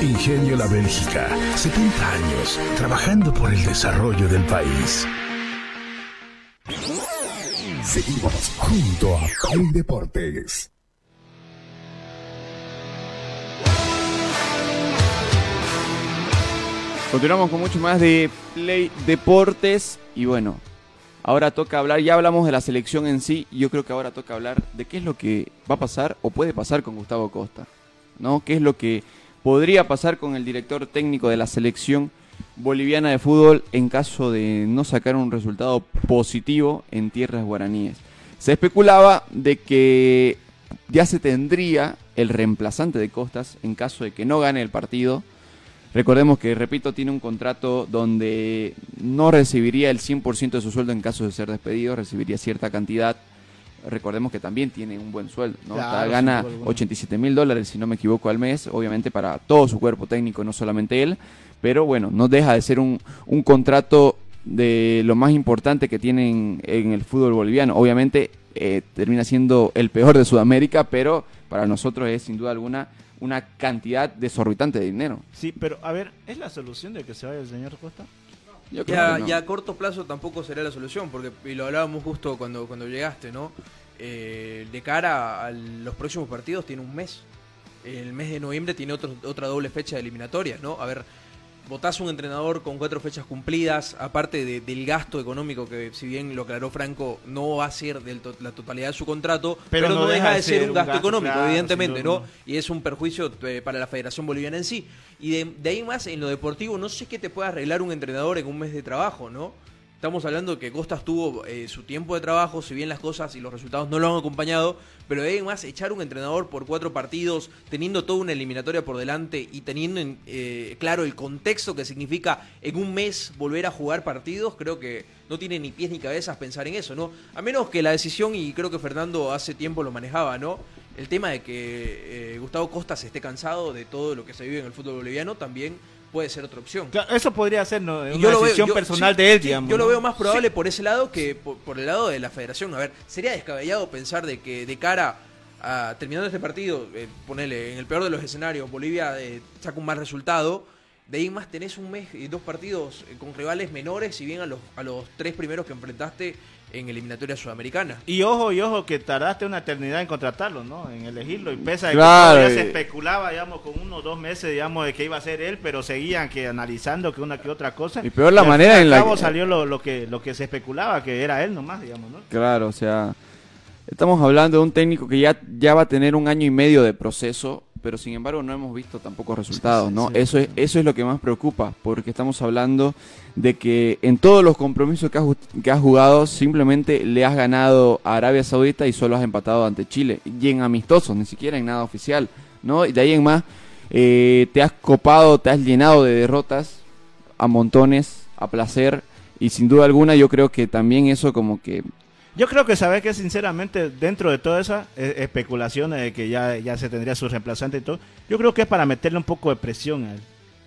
Ingenio La Bélgica, 70 años trabajando por el desarrollo del país. Seguimos junto a Play Deportes. Continuamos con mucho más de Play Deportes y bueno, ahora toca hablar, ya hablamos de la selección en sí, y yo creo que ahora toca hablar de qué es lo que va a pasar o puede pasar con Gustavo Costa, ¿no? ¿Qué es lo que podría pasar con el director técnico de la selección boliviana de fútbol en caso de no sacar un resultado positivo en tierras guaraníes? Se especulaba de que ya se tendría el reemplazante de Costas en caso de que no gane el partido. Recordemos que, repito, tiene un contrato donde no recibiría el 100% de su sueldo en caso de ser despedido, recibiría cierta cantidad. Recordemos que también tiene un buen sueldo, ¿no? Claro, gana duda alguna. 87 mil dólares, si no me equivoco, al mes, obviamente para todo su cuerpo técnico, no solamente él, pero bueno, no deja de ser un, un contrato de lo más importante que tienen en el fútbol boliviano. Obviamente eh, termina siendo el peor de Sudamérica, pero para nosotros es sin duda alguna una cantidad desorbitante de dinero. Sí, pero a ver, ¿es la solución de que se vaya el señor Costa? Yo creo Ya, que no. ya a corto plazo tampoco será la solución, porque y lo hablábamos justo cuando, cuando llegaste, ¿no? Eh, de cara a los próximos partidos tiene un mes. El mes de noviembre tiene otro- otra doble fecha de eliminatorias, ¿no? A ver, votás un entrenador con cuatro fechas cumplidas, aparte de- del gasto económico que, si bien lo aclaró Franco, no va a ser de la totalidad de su contrato, pero, no, deja de ser un gasto, económico, claro, evidentemente. ¿no? Y es un perjuicio eh, para la Federación Boliviana en sí. Y de, de ahí más, en lo deportivo, no sé qué te puede arreglar un entrenador en un mes de trabajo, ¿no? Estamos hablando que Costas tuvo eh, su tiempo de trabajo, si bien las cosas y los resultados no lo han acompañado, pero de ahí más echar un entrenador por cuatro partidos, teniendo toda una eliminatoria por delante y teniendo en, eh, claro el contexto que significa en un mes volver a jugar partidos, creo que no tiene ni pies ni cabezas pensar en eso, ¿no? A menos que la decisión, y creo que Fernando hace tiempo lo manejaba, ¿no? El tema de que eh, Gustavo Costas esté cansado de todo lo que se vive en el fútbol boliviano también puede ser otra opción. Claro, eso podría ser ¿no? Una yo veo- decisión yo- personal sí, de él, sí, digamos. Yo lo veo más probable por ese lado que por, por el lado de la federación. A ver, sería descabellado pensar de que de cara a terminando este partido, eh, ponele, en el peor de los escenarios, Bolivia eh, saca un mal resultado. De ahí más tenés un mes y dos partidos eh, con rivales menores, si bien a los, a los tres primeros que enfrentaste en eliminatoria sudamericana. Y ojo, y ojo, que tardaste una eternidad en contratarlo, ¿no? En elegirlo. Y pese a que Claro, todavía se especulaba, digamos, con uno o dos meses, digamos, de que iba a ser él, pero seguían que analizando que una que otra cosa. Y peor la manera en la que- salió lo, lo que lo que se especulaba, que era él nomás, digamos, ¿no? Claro, o sea, estamos hablando de un técnico que ya, ya va a tener un año y medio de proceso pero sin embargo no hemos visto tampoco resultados, ¿no? Eso es eso es lo que más preocupa, porque estamos hablando de que en todos los compromisos que has, que has jugado simplemente le has ganado a Arabia Saudita y solo has empatado ante Chile y en amistosos, ni siquiera en nada oficial, ¿no? Y de ahí en más eh, te has copado, te has llenado de derrotas a montones, a placer y sin duda alguna yo creo que también eso como que Yo creo que sabes que sinceramente dentro de todas esas eh, especulaciones de que ya, ya se tendría su reemplazante y todo, yo creo que es para meterle un poco de presión a él,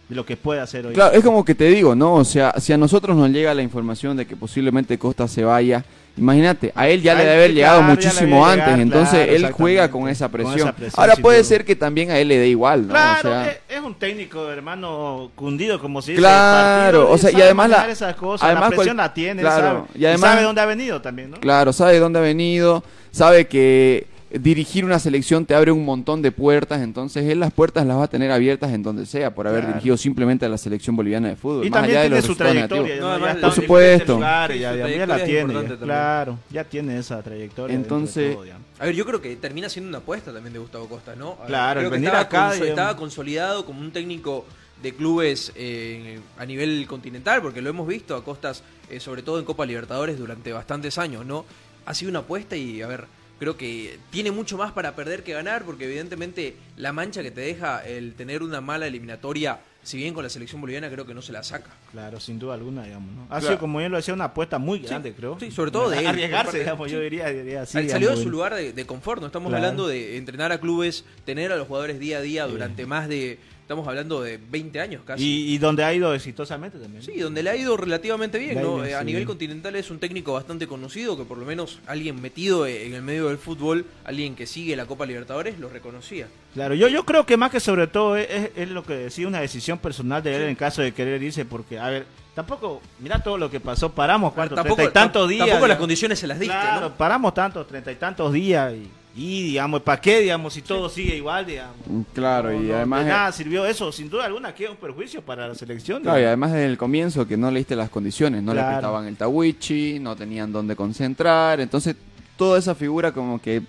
de lo que puede hacer hoy. Claro, es como que te digo, ¿no? O sea, si a nosotros nos llega la información de que posiblemente Costa se vaya, imagínate, a él ya A le debe haber llegado muchísimo antes, entonces claro, él juega con esa con presión. esa presión, Ahora puede duda. ser que también a él le dé igual, ¿no? Claro, o sea, es, es un técnico, hermano, cundido, como se dice. Claro, partido, o sea, y además la- manejar esas cosas, además la presión cual- la tiene, claro, sabe, y además- sabe dónde ha venido también, ¿no? Claro, sabe de dónde ha venido, sabe que dirigir una selección te abre un montón de puertas, entonces él las puertas las va a tener abiertas en donde sea por haber Claro. dirigido simplemente a la selección boliviana de fútbol. Y más también allá de los su trayectoria, por supuesto. Sí, ya, la tiene, claro, ya tiene esa trayectoria. de Entonces- todo. A ver, yo creo que termina siendo una apuesta también de Gustavo Costa, ¿no? Ver, Claro, creo el que venir estaba, acá, digamos. estaba consolidado como un técnico de clubes eh, a nivel continental, porque lo hemos visto a Costas, eh, sobre todo en Copa Libertadores, durante bastantes años, ¿no? Ha sido una apuesta y, a ver, creo que tiene mucho más para perder que ganar, porque evidentemente la mancha que te deja el tener una mala eliminatoria, si bien con la selección boliviana, creo que no se la saca. Claro, sin duda alguna, digamos, ¿no? Ha Claro. sido, como bien lo decía, una apuesta muy grande, creo. Sí, sobre todo de él. Arriesgarse, digamos, yo diría, diría así. Salió de su lugar de, de confort, no estamos Claro. hablando de entrenar a clubes, tener a los jugadores día a día durante más de, estamos hablando de 20 años casi. Y, y donde ha ido exitosamente también. Sí, donde le ha ido relativamente bien, ¿no? Eh, A sí. nivel continental es un técnico bastante conocido, que por lo menos alguien metido en el medio del fútbol, alguien que sigue la Copa Libertadores, lo reconocía. Claro, yo, yo creo que más que sobre todo es, es- es lo que decía una decisión personal de él en caso de querer irse, porque, a ver, tampoco, mira todo lo que pasó, paramos cuánto, Tampoco- treinta y tantos días. tampoco las condiciones se las diste, Claro, ¿no? paramos tantos, treinta y tantos días y, y, digamos, ¿para qué, digamos, si todo sigue igual, digamos? Claro, y No, además... de nada sirvió eso, sin duda alguna, que es un perjuicio para la selección. Claro, y además desde el comienzo que no leíste las condiciones, no le Claro. prestaban el tawichi, no tenían dónde concentrar, entonces toda esa figura como que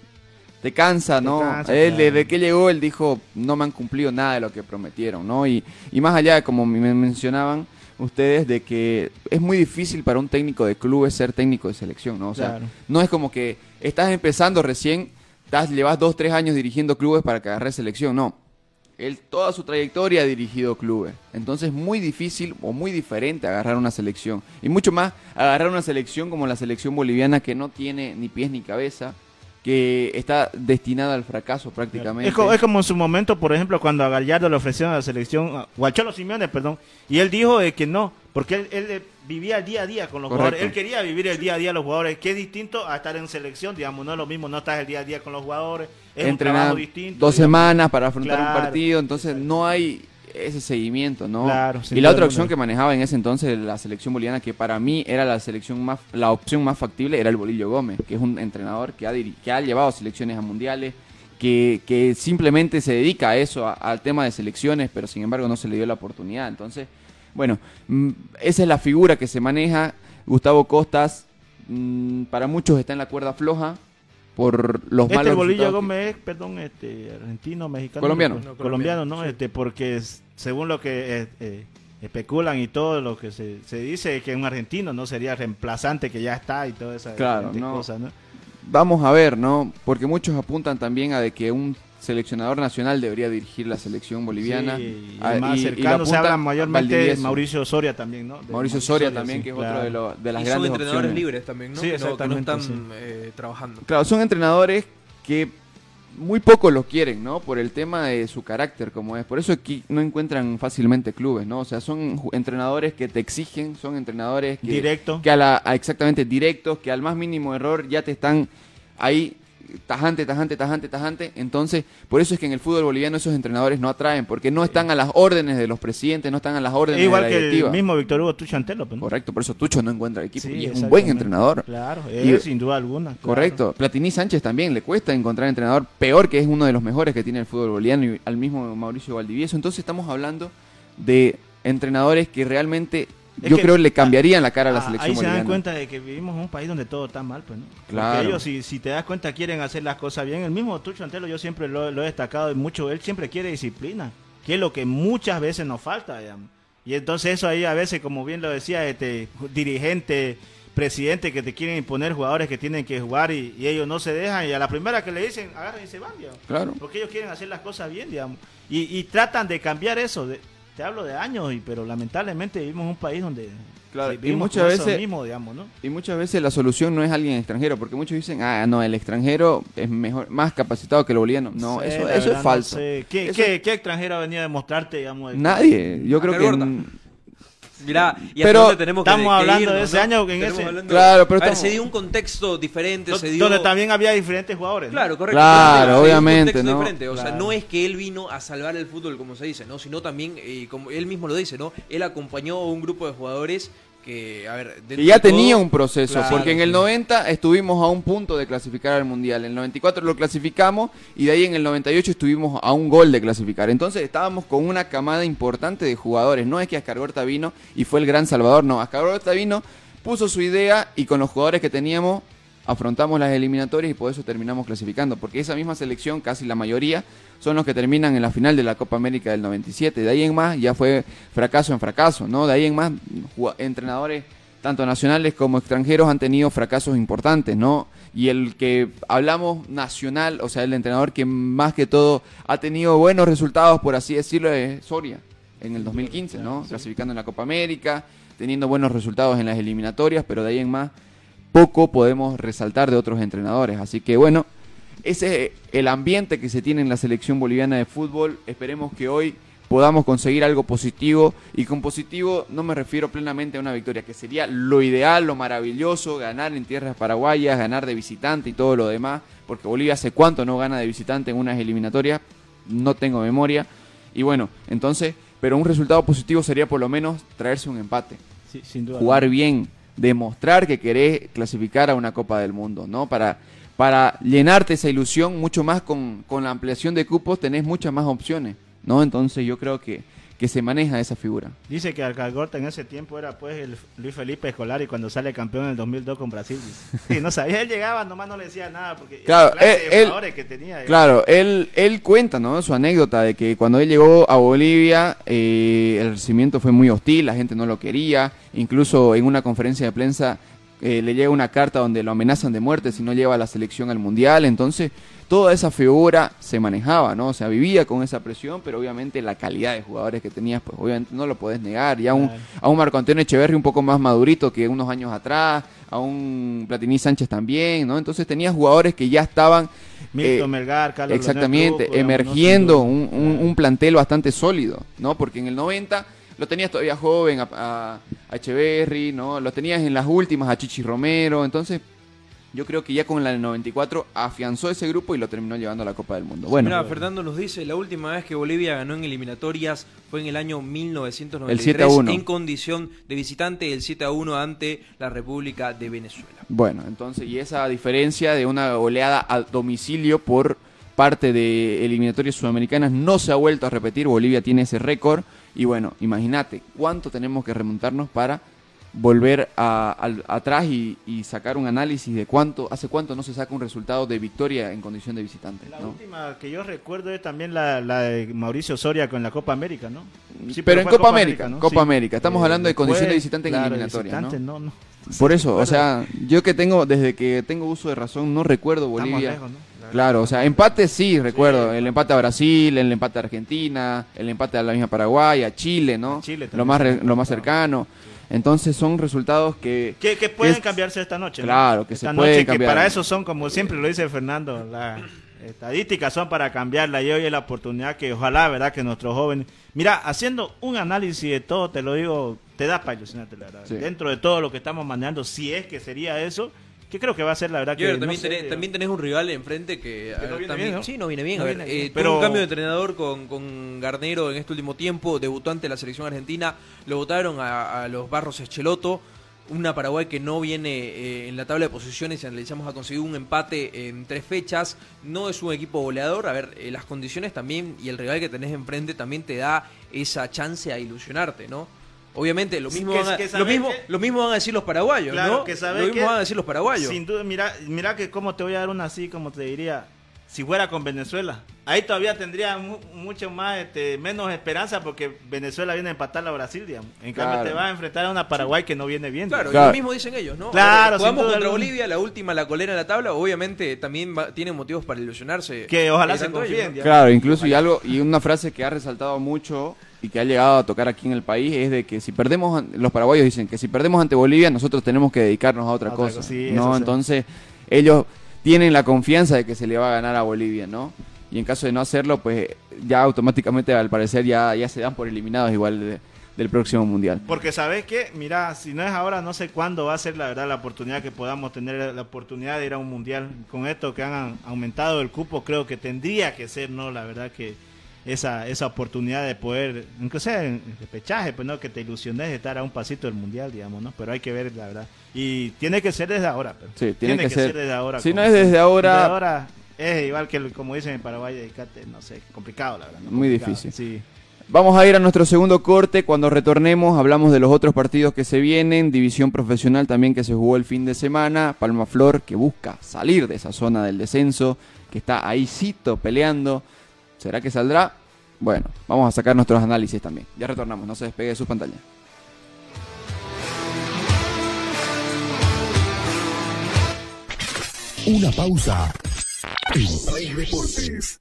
te cansa, ¿no? cansa, él claro. desde que llegó él dijo, no me han cumplido nada de lo que prometieron, ¿no? Y, y más allá, como me mencionaban ustedes, de que es muy difícil para un técnico de clubes ser técnico de selección, ¿no? O sea, Claro. no es como que estás empezando recién, estás, llevas dos, tres años dirigiendo clubes para que agarres selección, no. Él toda su trayectoria ha dirigido clubes. Entonces es muy difícil o muy diferente agarrar una selección. Y mucho más agarrar una selección como la selección boliviana que no tiene ni pies ni cabeza, que está destinada al fracaso prácticamente. Es, co- es como en su momento, por ejemplo, cuando a Gallardo le ofrecieron a la selección, a- o al Cholo Simeone, perdón, y él dijo eh, que no, porque él, él, eh, vivía el día a día con los Correcto. jugadores, él quería vivir el día a día los jugadores, que es distinto a estar en selección, digamos, no es lo mismo, no estás el día a día con los jugadores, es un trabajo distinto. dos digamos. semanas para afrontar Claro. un partido, entonces no hay ese seguimiento, ¿no? Claro, y la otra alguna. opción que manejaba en ese entonces la selección boliviana, que para mí era la selección más, la opción más factible, era el Bolillo Gómez, que es un entrenador que ha, diri- que ha llevado selecciones a mundiales, que, que simplemente se dedica a eso, a- al tema de selecciones, pero sin embargo no se le dio la oportunidad. Entonces, bueno, mm, esa es la figura que se maneja. Gustavo Costas, mm, para muchos está en la cuerda floja por los Este malos Bolillo que- Gómez, es, perdón, este, argentino, mexicano. Colombiano. no, No, colombiano, ¿no? Este, porque es- según lo que eh, eh, especulan y todo lo que se, se dice que un argentino no sería reemplazante que ya está y toda esa Claro, no. cosas, ¿no? Vamos a ver, ¿no? Porque muchos apuntan también a de que un seleccionador nacional debería dirigir la selección boliviana. Sí, y Ah, más y- y lo cercano se apuntan habla a mayormente de Valdivieso. Mauricio Soria también, ¿no? De Mauricio Soria también, que es otro de lo- de las y grandes son entrenadores opciones. libres también, ¿no? Sí, Que no- que no, exactamente, están sí. eh, trabajando. Claro, son entrenadores que muy pocos los quieren, ¿no? Por el tema de su carácter, como es. Por eso aquí no encuentran fácilmente clubes, ¿no? O sea, son entrenadores que te exigen, son entrenadores que... Directo. Que a la, a exactamente, directos, que al más mínimo error ya te están ahí tajante, tajante, tajante, tajante. Entonces, por eso es que en el fútbol boliviano esos entrenadores no atraen, porque no están a las órdenes de los presidentes, no están a las órdenes Es igual de la que el directiva. mismo Víctor Hugo Tucho Antelo. pues, ¿no? Correcto, por eso Tucho no encuentra equipo Sí, y es un buen entrenador. Claro, Y- sin duda alguna. claro. Correcto. Platini Sánchez también le cuesta encontrar entrenador peor que es uno de los mejores que tiene el fútbol boliviano y al mismo Mauricio Valdivieso. Entonces estamos hablando de entrenadores que realmente yo que- creo le cambiarían la cara a la selección Ahí se dan boliviana. cuenta de que vivimos en un país donde todo está mal, pues, ¿no? Porque Claro. ellos, si, si te das cuenta, quieren hacer las cosas bien. El mismo Tucho Antelo, yo siempre lo, lo he destacado y mucho. Él siempre quiere disciplina, que es lo que muchas veces nos falta, digamos. Y entonces eso ahí a veces, como bien lo decía, este dirigente, presidente, que te quieren imponer jugadores que tienen que jugar y, y ellos no se dejan. Y a la primera que le dicen, agarran y se van, digamos. Claro. Porque ellos quieren hacer las cosas bien, digamos. Y, y tratan de cambiar eso. de- te hablo de años, y, pero lamentablemente vivimos en un país donde Claro, y vivimos muchas con eso veces mismo, digamos, ¿no? y muchas veces la solución no es alguien extranjero, porque muchos dicen, ah, no, el extranjero es mejor, más capacitado que el boliviano. No, Sí, eso, eso verdad, es no falso. sé. ¿Qué, Eso- qué- qué extranjero ha venido a demostrarte, digamos? de- Nadie. Yo creo que Mirá, y Pero hasta tenemos que- estamos que hablando irnos, de ese ¿no? año, en ese- hablando- Claro, pero A ver, estamos- se dio un contexto diferente, se dio... Donde también había diferentes jugadores. ¿no? Claro, correcto. Claro, obviamente, contexto ¿no? diferente. O sea, Claro. no es que él vino a salvar el fútbol, como se dice, ¿no? Sino también, eh, como él mismo lo dice, ¿no? Él acompañó a un grupo de jugadores que, a ver... dentro que ya todo- tenía un proceso, Claro, porque en el sí. 90 estuvimos a un punto de clasificar al Mundial, en el 94 lo clasificamos y de ahí en el 98 estuvimos a un gol de clasificar. Entonces estábamos con una camada importante de jugadores, no es que Ascar Huerta vino y fue el gran salvador, no, Ascar Huerta vino, puso su idea y con los jugadores que teníamos afrontamos las eliminatorias y por eso terminamos clasificando, porque esa misma selección, casi la mayoría, son los que terminan en la final de la Copa América del 97. De ahí en más ya fue fracaso en fracaso, ¿no? De ahí en más entrenadores tanto nacionales como extranjeros han tenido fracasos importantes, ¿no? Y el que hablamos nacional, o sea, el entrenador que más que todo ha tenido buenos resultados, por así decirlo, es Soria, en el 2015, ¿no? Clasificando en la Copa América, teniendo buenos resultados en las eliminatorias, pero de ahí en más poco podemos resaltar de otros entrenadores. Así que bueno, ese es el ambiente que se tiene en la selección boliviana de fútbol. Esperemos que hoy podamos conseguir algo positivo. Y con positivo no me refiero plenamente a una victoria, que sería lo ideal, lo maravilloso, ganar en tierras paraguayas, ganar de visitante y todo lo demás. Porque Bolivia hace cuánto no gana de visitante en unas eliminatorias, no tengo memoria. Y bueno, entonces, pero un resultado positivo sería por lo menos traerse un empate Sí, sin duda. jugar bien, demostrar que querés clasificar a una Copa del Mundo, ¿no? Para, para llenarte esa ilusión, mucho más con, con la ampliación de cupos, tenés muchas más opciones, ¿no? Entonces yo creo que, que se maneja esa figura. Dice que Alcalgorta en ese tiempo era pues el Luis Felipe Escolar y cuando sale campeón en el 2002 con Brasil. Y no sabía, él llegaba, nomás no le decía nada porque Claro, la clase él- de él- jugadores que tenía. digamos. Claro, él, él cuenta, ¿no? Su anécdota de que cuando él llegó a Bolivia, eh, el recibimiento fue muy hostil, la gente no lo quería, incluso en una conferencia de prensa eh, le llega una carta donde lo amenazan de muerte si no lleva a la selección al mundial, entonces toda esa figura se manejaba, ¿no? O sea, vivía con esa presión, pero obviamente la calidad de jugadores que tenías, pues obviamente no lo podés negar. Y a un, a un Marco Antonio Echeverri un poco más madurito que unos años atrás, a un Platini Sánchez también, ¿no? Entonces tenías jugadores que ya estaban Milton eh, Melgar, Carlos Exactamente, emergiendo un, duda. un- un plantel bastante sólido, ¿no? Porque en el 90 lo tenías todavía joven a, a, a Echeverry, ¿no? Lo tenías en las últimas a Chichi Romero, entonces yo creo que ya con la del 94 afianzó ese grupo y lo terminó llevando a la Copa del Mundo. Bueno, Mira, Fernando nos dice, la última vez que Bolivia ganó en eliminatorias fue en el año 1993 El 7 a 1. en condición de visitante, el 7 a 1 ante la República de Venezuela. Bueno, entonces, y esa diferencia de una goleada a domicilio por parte de eliminatorias sudamericanas no se ha vuelto a repetir. Bolivia tiene ese récord. Y bueno, imagínate cuánto tenemos que remontarnos para volver a- al- atrás y, y sacar un análisis de cuánto, hace cuánto no se saca un resultado de victoria en condición de visitante. La ¿no? última que yo recuerdo es también la, la de Mauricio Soria con la Copa América, ¿no? Sí, pero en Copa América, Copa Sí. América. Estamos Eh, hablando de condición de visitante en eliminatoria, visitante, ¿no? no, no. Por eso, o sea, yo que tengo, desde que tengo uso de razón, no recuerdo Bolivia. lejos, ¿no? Claro, o sea, empate sí, recuerdo. El empate a Brasil, el empate a Argentina, el empate a la misma Paraguay, a Chile, ¿no? Chile también lo más re- lo más cercano. Entonces son resultados que... Que, que pueden es- cambiarse esta noche. ¿no? Claro, que se pueden noche cambiar. que para eso son, como siempre lo dice Fernando, las estadísticas son para cambiarla y hoy es la oportunidad que ojalá, ¿verdad? Que nuestros jóvenes... Mira, haciendo un análisis de todo, te lo digo, te da para ilusionarte, la verdad. Sí. Dentro de todo lo que estamos manejando, si es que sería eso, que creo que va a ser la verdad que... también, no sé, tenés, también tenés un rival enfrente que, a Que no ver, viene también- bien, ¿no? sí no viene bien. No a ver, viene bien. eh, tuvo Pero- un cambio de entrenador con, con Garnero en este último tiempo, debutó ante la selección argentina, lo votaron a, a los Barros Echeloto, una Paraguay que no viene eh, en la tabla de posiciones, si analizamos ha conseguido un empate en tres fechas, no es un equipo goleador, a ver, eh, las condiciones también y el rival que tenés enfrente también te da esa chance a ilusionarte, ¿no? Obviamente, lo mismo, Que- van a, que lo, mismo, que- lo mismo van a decir los paraguayos, Claro, ¿no? que lo mismo van a decir los paraguayos. Sin duda, mira, mira que cómo te voy a dar una así, como te diría, si fuera con Venezuela. Ahí todavía tendría mu- mucho más, este, menos esperanza porque Venezuela viene a empatar a Brasil, digamos. En cambio Claro. te va a enfrentar a una Paraguay que no viene bien. Claro, digamos. y lo mismo dicen ellos, ¿no? Claro, Ahora, jugamos contra. Bolivia, la última, la colera en la tabla, obviamente también va- tienen motivos para ilusionarse. Que ojalá se confíen, ¿no? Claro, incluso y algo y una frase que ha resaltado mucho y que ha llegado a tocar aquí en el país es de que si perdemos los paraguayos dicen que si perdemos ante Bolivia nosotros tenemos que dedicarnos a otra A otra cosa, cosa, sí, ¿no? Entonces, ellos tienen la confianza de que se le va a ganar a Bolivia, ¿no? Y en caso de no hacerlo, pues ya automáticamente al parecer ya ya se dan por eliminados igual de- del próximo mundial. Porque sabes que, mira, si no es ahora, no sé cuándo va a ser la verdad la oportunidad que podamos tener la oportunidad de ir a un mundial. Con esto que han aumentado el cupo, creo que tendría que ser, ¿no? La verdad que esa, esa oportunidad de poder, aunque sea en repechaje, pues no, que te ilusiones de estar a un pasito del mundial, digamos, ¿no? Pero hay que ver, la verdad. Y tiene que ser desde ahora, pero. Sí, tiene que ser- desde ahora. si no es desde ahora- Desde ahora es igual que, como dicen en Paraguay, dedicate, no sé, complicado, la verdad. ¿no? Muy Complicado, difícil. Sí. Vamos a ir a nuestro segundo corte. Cuando retornemos, hablamos de los otros partidos que se vienen. División profesional también que se jugó el fin de semana. Palma Flor que busca salir de esa zona del descenso, que está ahí cito peleando. ¿Será que saldrá? Bueno, vamos a sacar nuestros análisis también. Ya retornamos, no se despegue de su pantalla. Una pausa. En Play Deportes.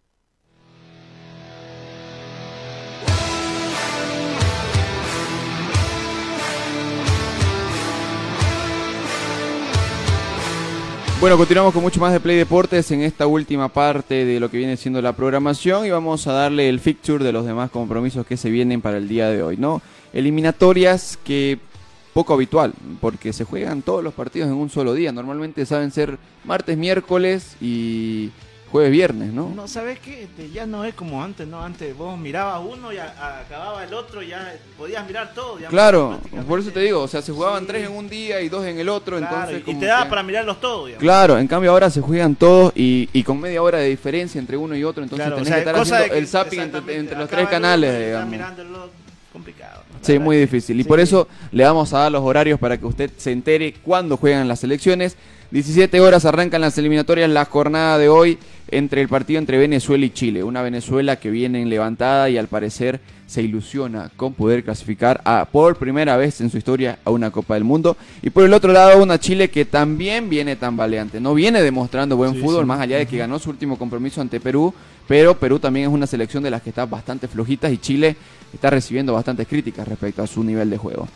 Bueno, continuamos con mucho más de Play Deportes en esta última parte de lo que viene siendo la programación y vamos a darle el fixture de los demás compromisos que se vienen para el día de hoy, ¿no? Eliminatorias que poco habitual, porque se juegan todos los partidos en un solo día. Normalmente saben ser martes, miércoles y jueves, viernes, ¿no? No, ¿sabes qué? Este, ya no es como antes, ¿no? Antes vos mirabas uno y a- acababa el otro, ya podías mirar todo. ya Claro, por eso te digo, o sea, se jugaban tres en un día y dos en el otro, Claro, entonces y como te daba que- para mirarlos todos, digamos. Claro, en cambio ahora se juegan todos y, y con media hora de diferencia entre uno y otro, entonces Claro, tenés o sea, que estar haciendo que- el zapping entre, los tres canales, uno digamos. mirándolo, complicado. ¿no? Sí, muy difícil. Y por eso le vamos a dar los horarios para que usted se entere cuándo juegan las elecciones. 17 horas arrancan las eliminatorias la jornada de hoy entre el partido entre Venezuela y Chile. Una Venezuela que viene en levantada y al parecer se ilusiona con poder clasificar a, por primera vez en su historia a una Copa del Mundo. Y por el otro lado una Chile que también viene tambaleante. No viene demostrando buen Sí, fútbol, sí. más allá de que ganó su último compromiso ante Perú. Pero Perú también es una selección de las que está bastante flojitas y Chile está recibiendo bastantes críticas respecto a su nivel de juego.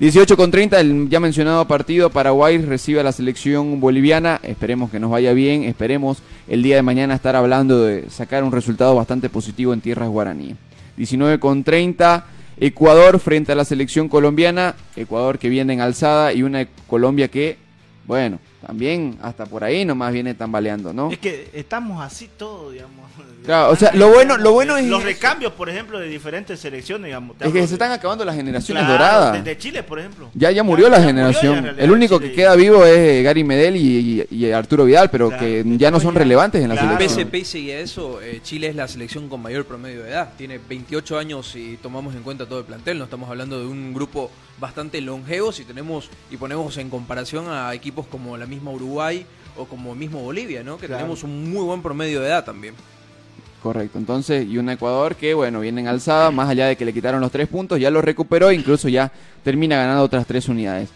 18 con 30, el ya mencionado partido, Paraguay recibe a la selección boliviana, esperemos que nos vaya bien, esperemos el día de mañana estar hablando de sacar un resultado bastante positivo en tierras guaraní. 19 con 30, Ecuador frente a la selección colombiana, Ecuador que viene en alzada y una Colombia que, bueno, también hasta por ahí nomás viene tambaleando, ¿no? Es que estamos así todo, digamos. Claro, o sea, lo bueno, lo bueno es Los recambios, por ejemplo, de diferentes selecciones, digamos. es que se están acabando las generaciones Claro, doradas. De, de Chile, por ejemplo. Ya, ya murió la ya ya generación. el único Chile. que queda vivo es Gary Medel y, y- y Arturo Vidal, pero que ya no son relevantes en la Pese, selección. y a eso, eh, Chile es la selección con mayor promedio de edad. Tiene 28 años y tomamos en cuenta todo el plantel. No estamos hablando de un grupo bastante longevo si tenemos y ponemos en comparación a equipos como la misma Uruguay o como mismo Bolivia, ¿no? Que Claro. tenemos un muy buen promedio de edad también. Correcto, entonces, y un Ecuador que, bueno, viene en alzada, más allá de que le quitaron los tres puntos, ya lo recuperó, incluso ya termina ganando otras tres unidades.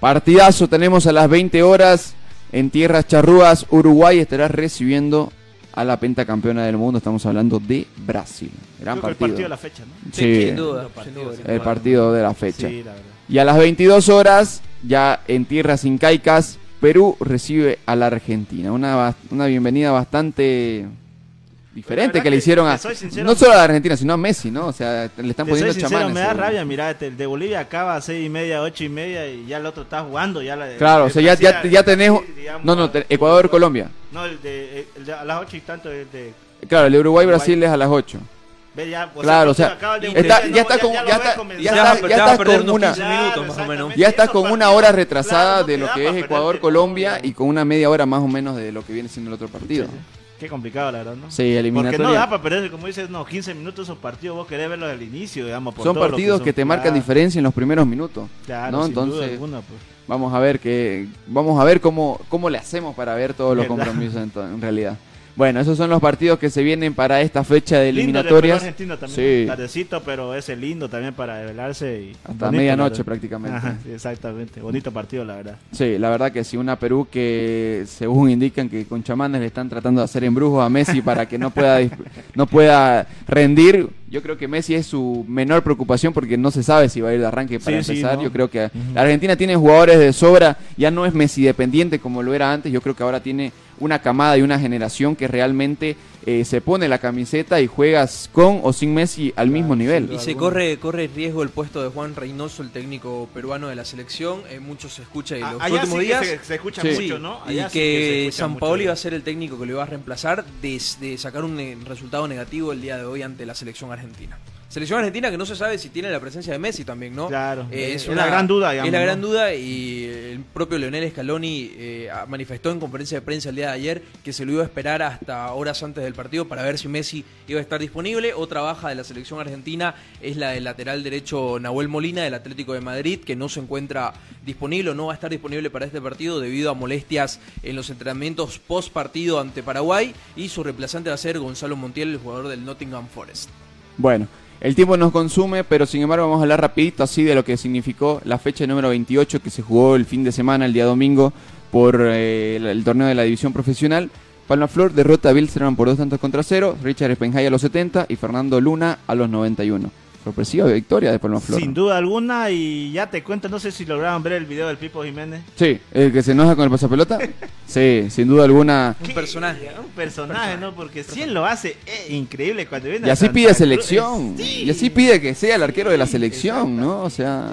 Partidazo tenemos a las 20 horas en tierras charrúas, Uruguay estará recibiendo a la pentacampeona del mundo, estamos hablando de Brasil. Gran Creo que el partido. partido de la fecha, ¿no? Sí, Sí, sin duda, sin duda. el partido de la fecha. Sí, la verdad. Y a las 22 horas, ya en tierras incaicas, Perú recibe a la Argentina. Una, una bienvenida bastante diferente que le hicieron a, sincero, no solo a la Argentina, sino a Messi, ¿no? O sea, le están Te soy poniendo sincero, chamanes. me da seguro. rabia, mira, el de Bolivia acaba a seis y media, ocho y media y ya el otro está jugando. Ya la, Claro, o sea, ya, ya, ya tenés... Digamos, No, no, Ecuador-Colombia. No, el de, el de a las ocho y tanto el de... Claro, el de Uruguay-Brasil es a las 8. Ve ya, o Claro, o sea, está- ya no, está con- ya está- comenzar. ya está- ya está con una- minutos más o menos. Ya estás con una hora retrasada claro, no de lo que es perderte Ecuador-Colombia y con una media hora más o menos de lo que viene siendo el otro partido. Qué complicado, la verdad, ¿no? Sí, eliminatoria. Porque no da para perder, como dices, no, 15 minutos esos partidos, vos querés verlos al inicio, digamos. Por Son todo lo partidos que, son. te marcan Claro. diferencia en los primeros minutos. Claro, ¿no? sin duda Entonces, alguna, pues. vamos a ver que vamos a ver cómo, cómo le hacemos para ver todos los ¿Verdad? compromisos en, to- en realidad. Bueno, esos son los partidos que se vienen para esta fecha de Lindo de eliminatorias. Perú Argentina también. Sí, Tardecito, pero ese lindo también para velarse. Y Hasta medianoche prácticamente. Ajá, sí, exactamente. Bonito partido, la verdad. sí, la verdad que sí, una Perú que según indican que con chamanes le están tratando de hacer embrujos a Messi para que no pueda no pueda rendir. Yo creo que Messi es su menor preocupación porque no se sabe si va a ir de arranque para Sí, sí, empezar. ¿no? Yo creo que la Argentina tiene jugadores de sobra, ya no es Messi dependiente como lo era antes. Yo creo que ahora tiene una camada y una generación que realmente eh, se pone la camiseta y juegas con o sin Messi al mismo nivel. Y se corre, corre riesgo el puesto de Juan Reynoso, el técnico peruano de la selección. Eh, mucho se escucha en A- los allá últimos sí que días. se- se escucha Sí. mucho, ¿no? Y Allá sí que escucha San Paoli va a ser el técnico que lo va a reemplazar de, de sacar un eh, resultado negativo el día de hoy ante la selección argentina. Selección argentina que no se sabe si tiene la presencia de Messi también, ¿no? Claro, Eh, es la gran duda, digamos, Es la gran duda y el propio Leonel Scaloni eh, manifestó en conferencia de prensa el día de ayer que se lo iba a esperar hasta horas antes del partido para ver si Messi iba a estar disponible. Otra baja de la selección argentina es la del lateral derecho Nahuel Molina del Atlético de Madrid, que no se encuentra disponible o no va a estar disponible para este partido debido a molestias en los entrenamientos post partido ante Paraguay y su reemplazante va a ser Gonzalo Montiel, el jugador del Nottingham Forest. Bueno, el tiempo nos consume, pero sin embargo vamos a hablar rapidito así de lo que significó la fecha número 28 que se jugó el fin de semana, el día domingo, por eh, el, torneo de la división profesional. Palma Flor derrota a Bilsterman por dos tantos contra cero, Richard Spenjay a los 70 y Fernando Luna a los 91. Sorpresiva victoria de Palma Flor. Sin duda alguna, y ya te cuento, no sé si lograron ver el video del Pipo Jiménez. Sí, el que se enoja con el pasapelota. sí, sin duda alguna. Un personaje. Un personaje, ¿no? Porque si él lo hace, es increíble cuando viene Y así Santa pide Cruz, selección. es- sí. Y así pide que sea el arquero de la selección, ¿no? O sea,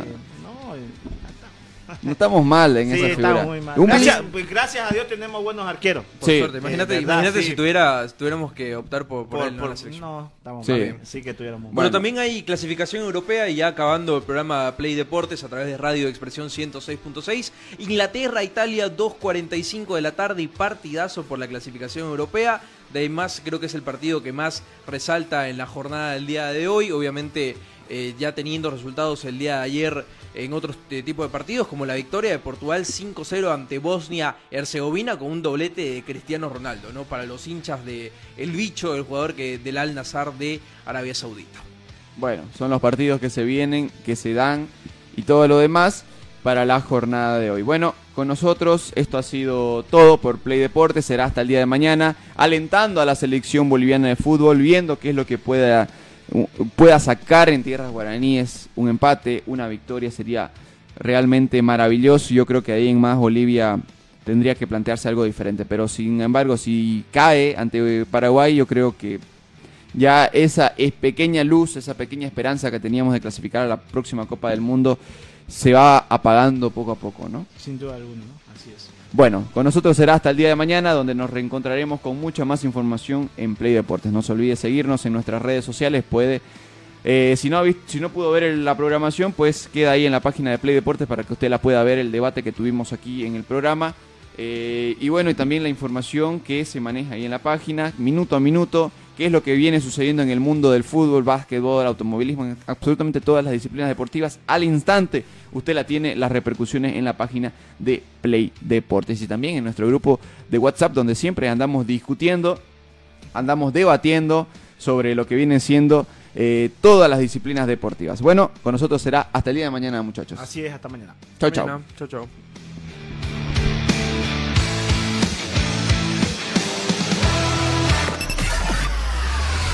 no estamos mal en sí, esa estamos figura. muy mal. Un Gracias, Billy- pues, gracias a Dios tenemos buenos arqueros. Por Sí. suerte. Imagínate, verdad, imagínate sí. si tuviera, si tuviéramos que optar por, por Por- él, ¿no? por- la selección. no, estamos Sí. mal bien. Sí que tuviéramos. Bueno, también hay clasificación europea y ya acabando el programa Play Deportes a través de Radio Expresión 106.6. Inglaterra, Italia, 2.45 de la tarde y partidazo por la clasificación europea. De ahí más, creo que es el partido que más resalta en la jornada del día de hoy. Obviamente, eh, ya teniendo resultados el día de ayer en otros eh, tipos de partidos, como la victoria de Portugal 5-0 ante Bosnia-Herzegovina con un doblete de Cristiano Ronaldo, ¿no? Para los hinchas de El Bicho, el jugador que, del Al Nazar de Arabia Saudita. Bueno, son los partidos que se vienen, que se dan y todo lo demás para la jornada de hoy. Bueno, con nosotros esto ha sido todo por Play Deportes, será hasta el día de mañana, alentando a la selección boliviana de fútbol, viendo qué es lo que pueda, pueda sacar en tierras guaraníes, un empate, una victoria sería realmente maravilloso. Yo creo que ahí en más Bolivia tendría que plantearse algo diferente, pero sin embargo, si cae ante Paraguay, yo creo que ya esa es pequeña luz, esa pequeña esperanza que teníamos de clasificar a la próxima Copa del Mundo se va apagando poco a poco, ¿no? Sin duda alguna, ¿no? Así es. Bueno, con nosotros será hasta el día de mañana donde nos reencontraremos con mucha más información en Play Deportes. No se olvide seguirnos en nuestras redes sociales, puede... eh, si, no ha vis- si no pudo ver la programación, pues queda ahí en la página de Play Deportes para que usted la pueda ver, el debate que tuvimos aquí en el programa. Eh, y bueno, y también la información que se maneja ahí en la página, minuto a minuto, qué es lo que viene sucediendo en el mundo del fútbol, básquetbol, automovilismo, en absolutamente todas las disciplinas deportivas. Al instante, usted la tiene las repercusiones en la página de Play Deportes y también en nuestro grupo de WhatsApp, donde siempre andamos discutiendo, andamos debatiendo sobre lo que vienen siendo eh, todas las disciplinas deportivas. Bueno, con nosotros será hasta el día de mañana, muchachos. Así es, hasta mañana. Chau, chau. Mañana. Chau,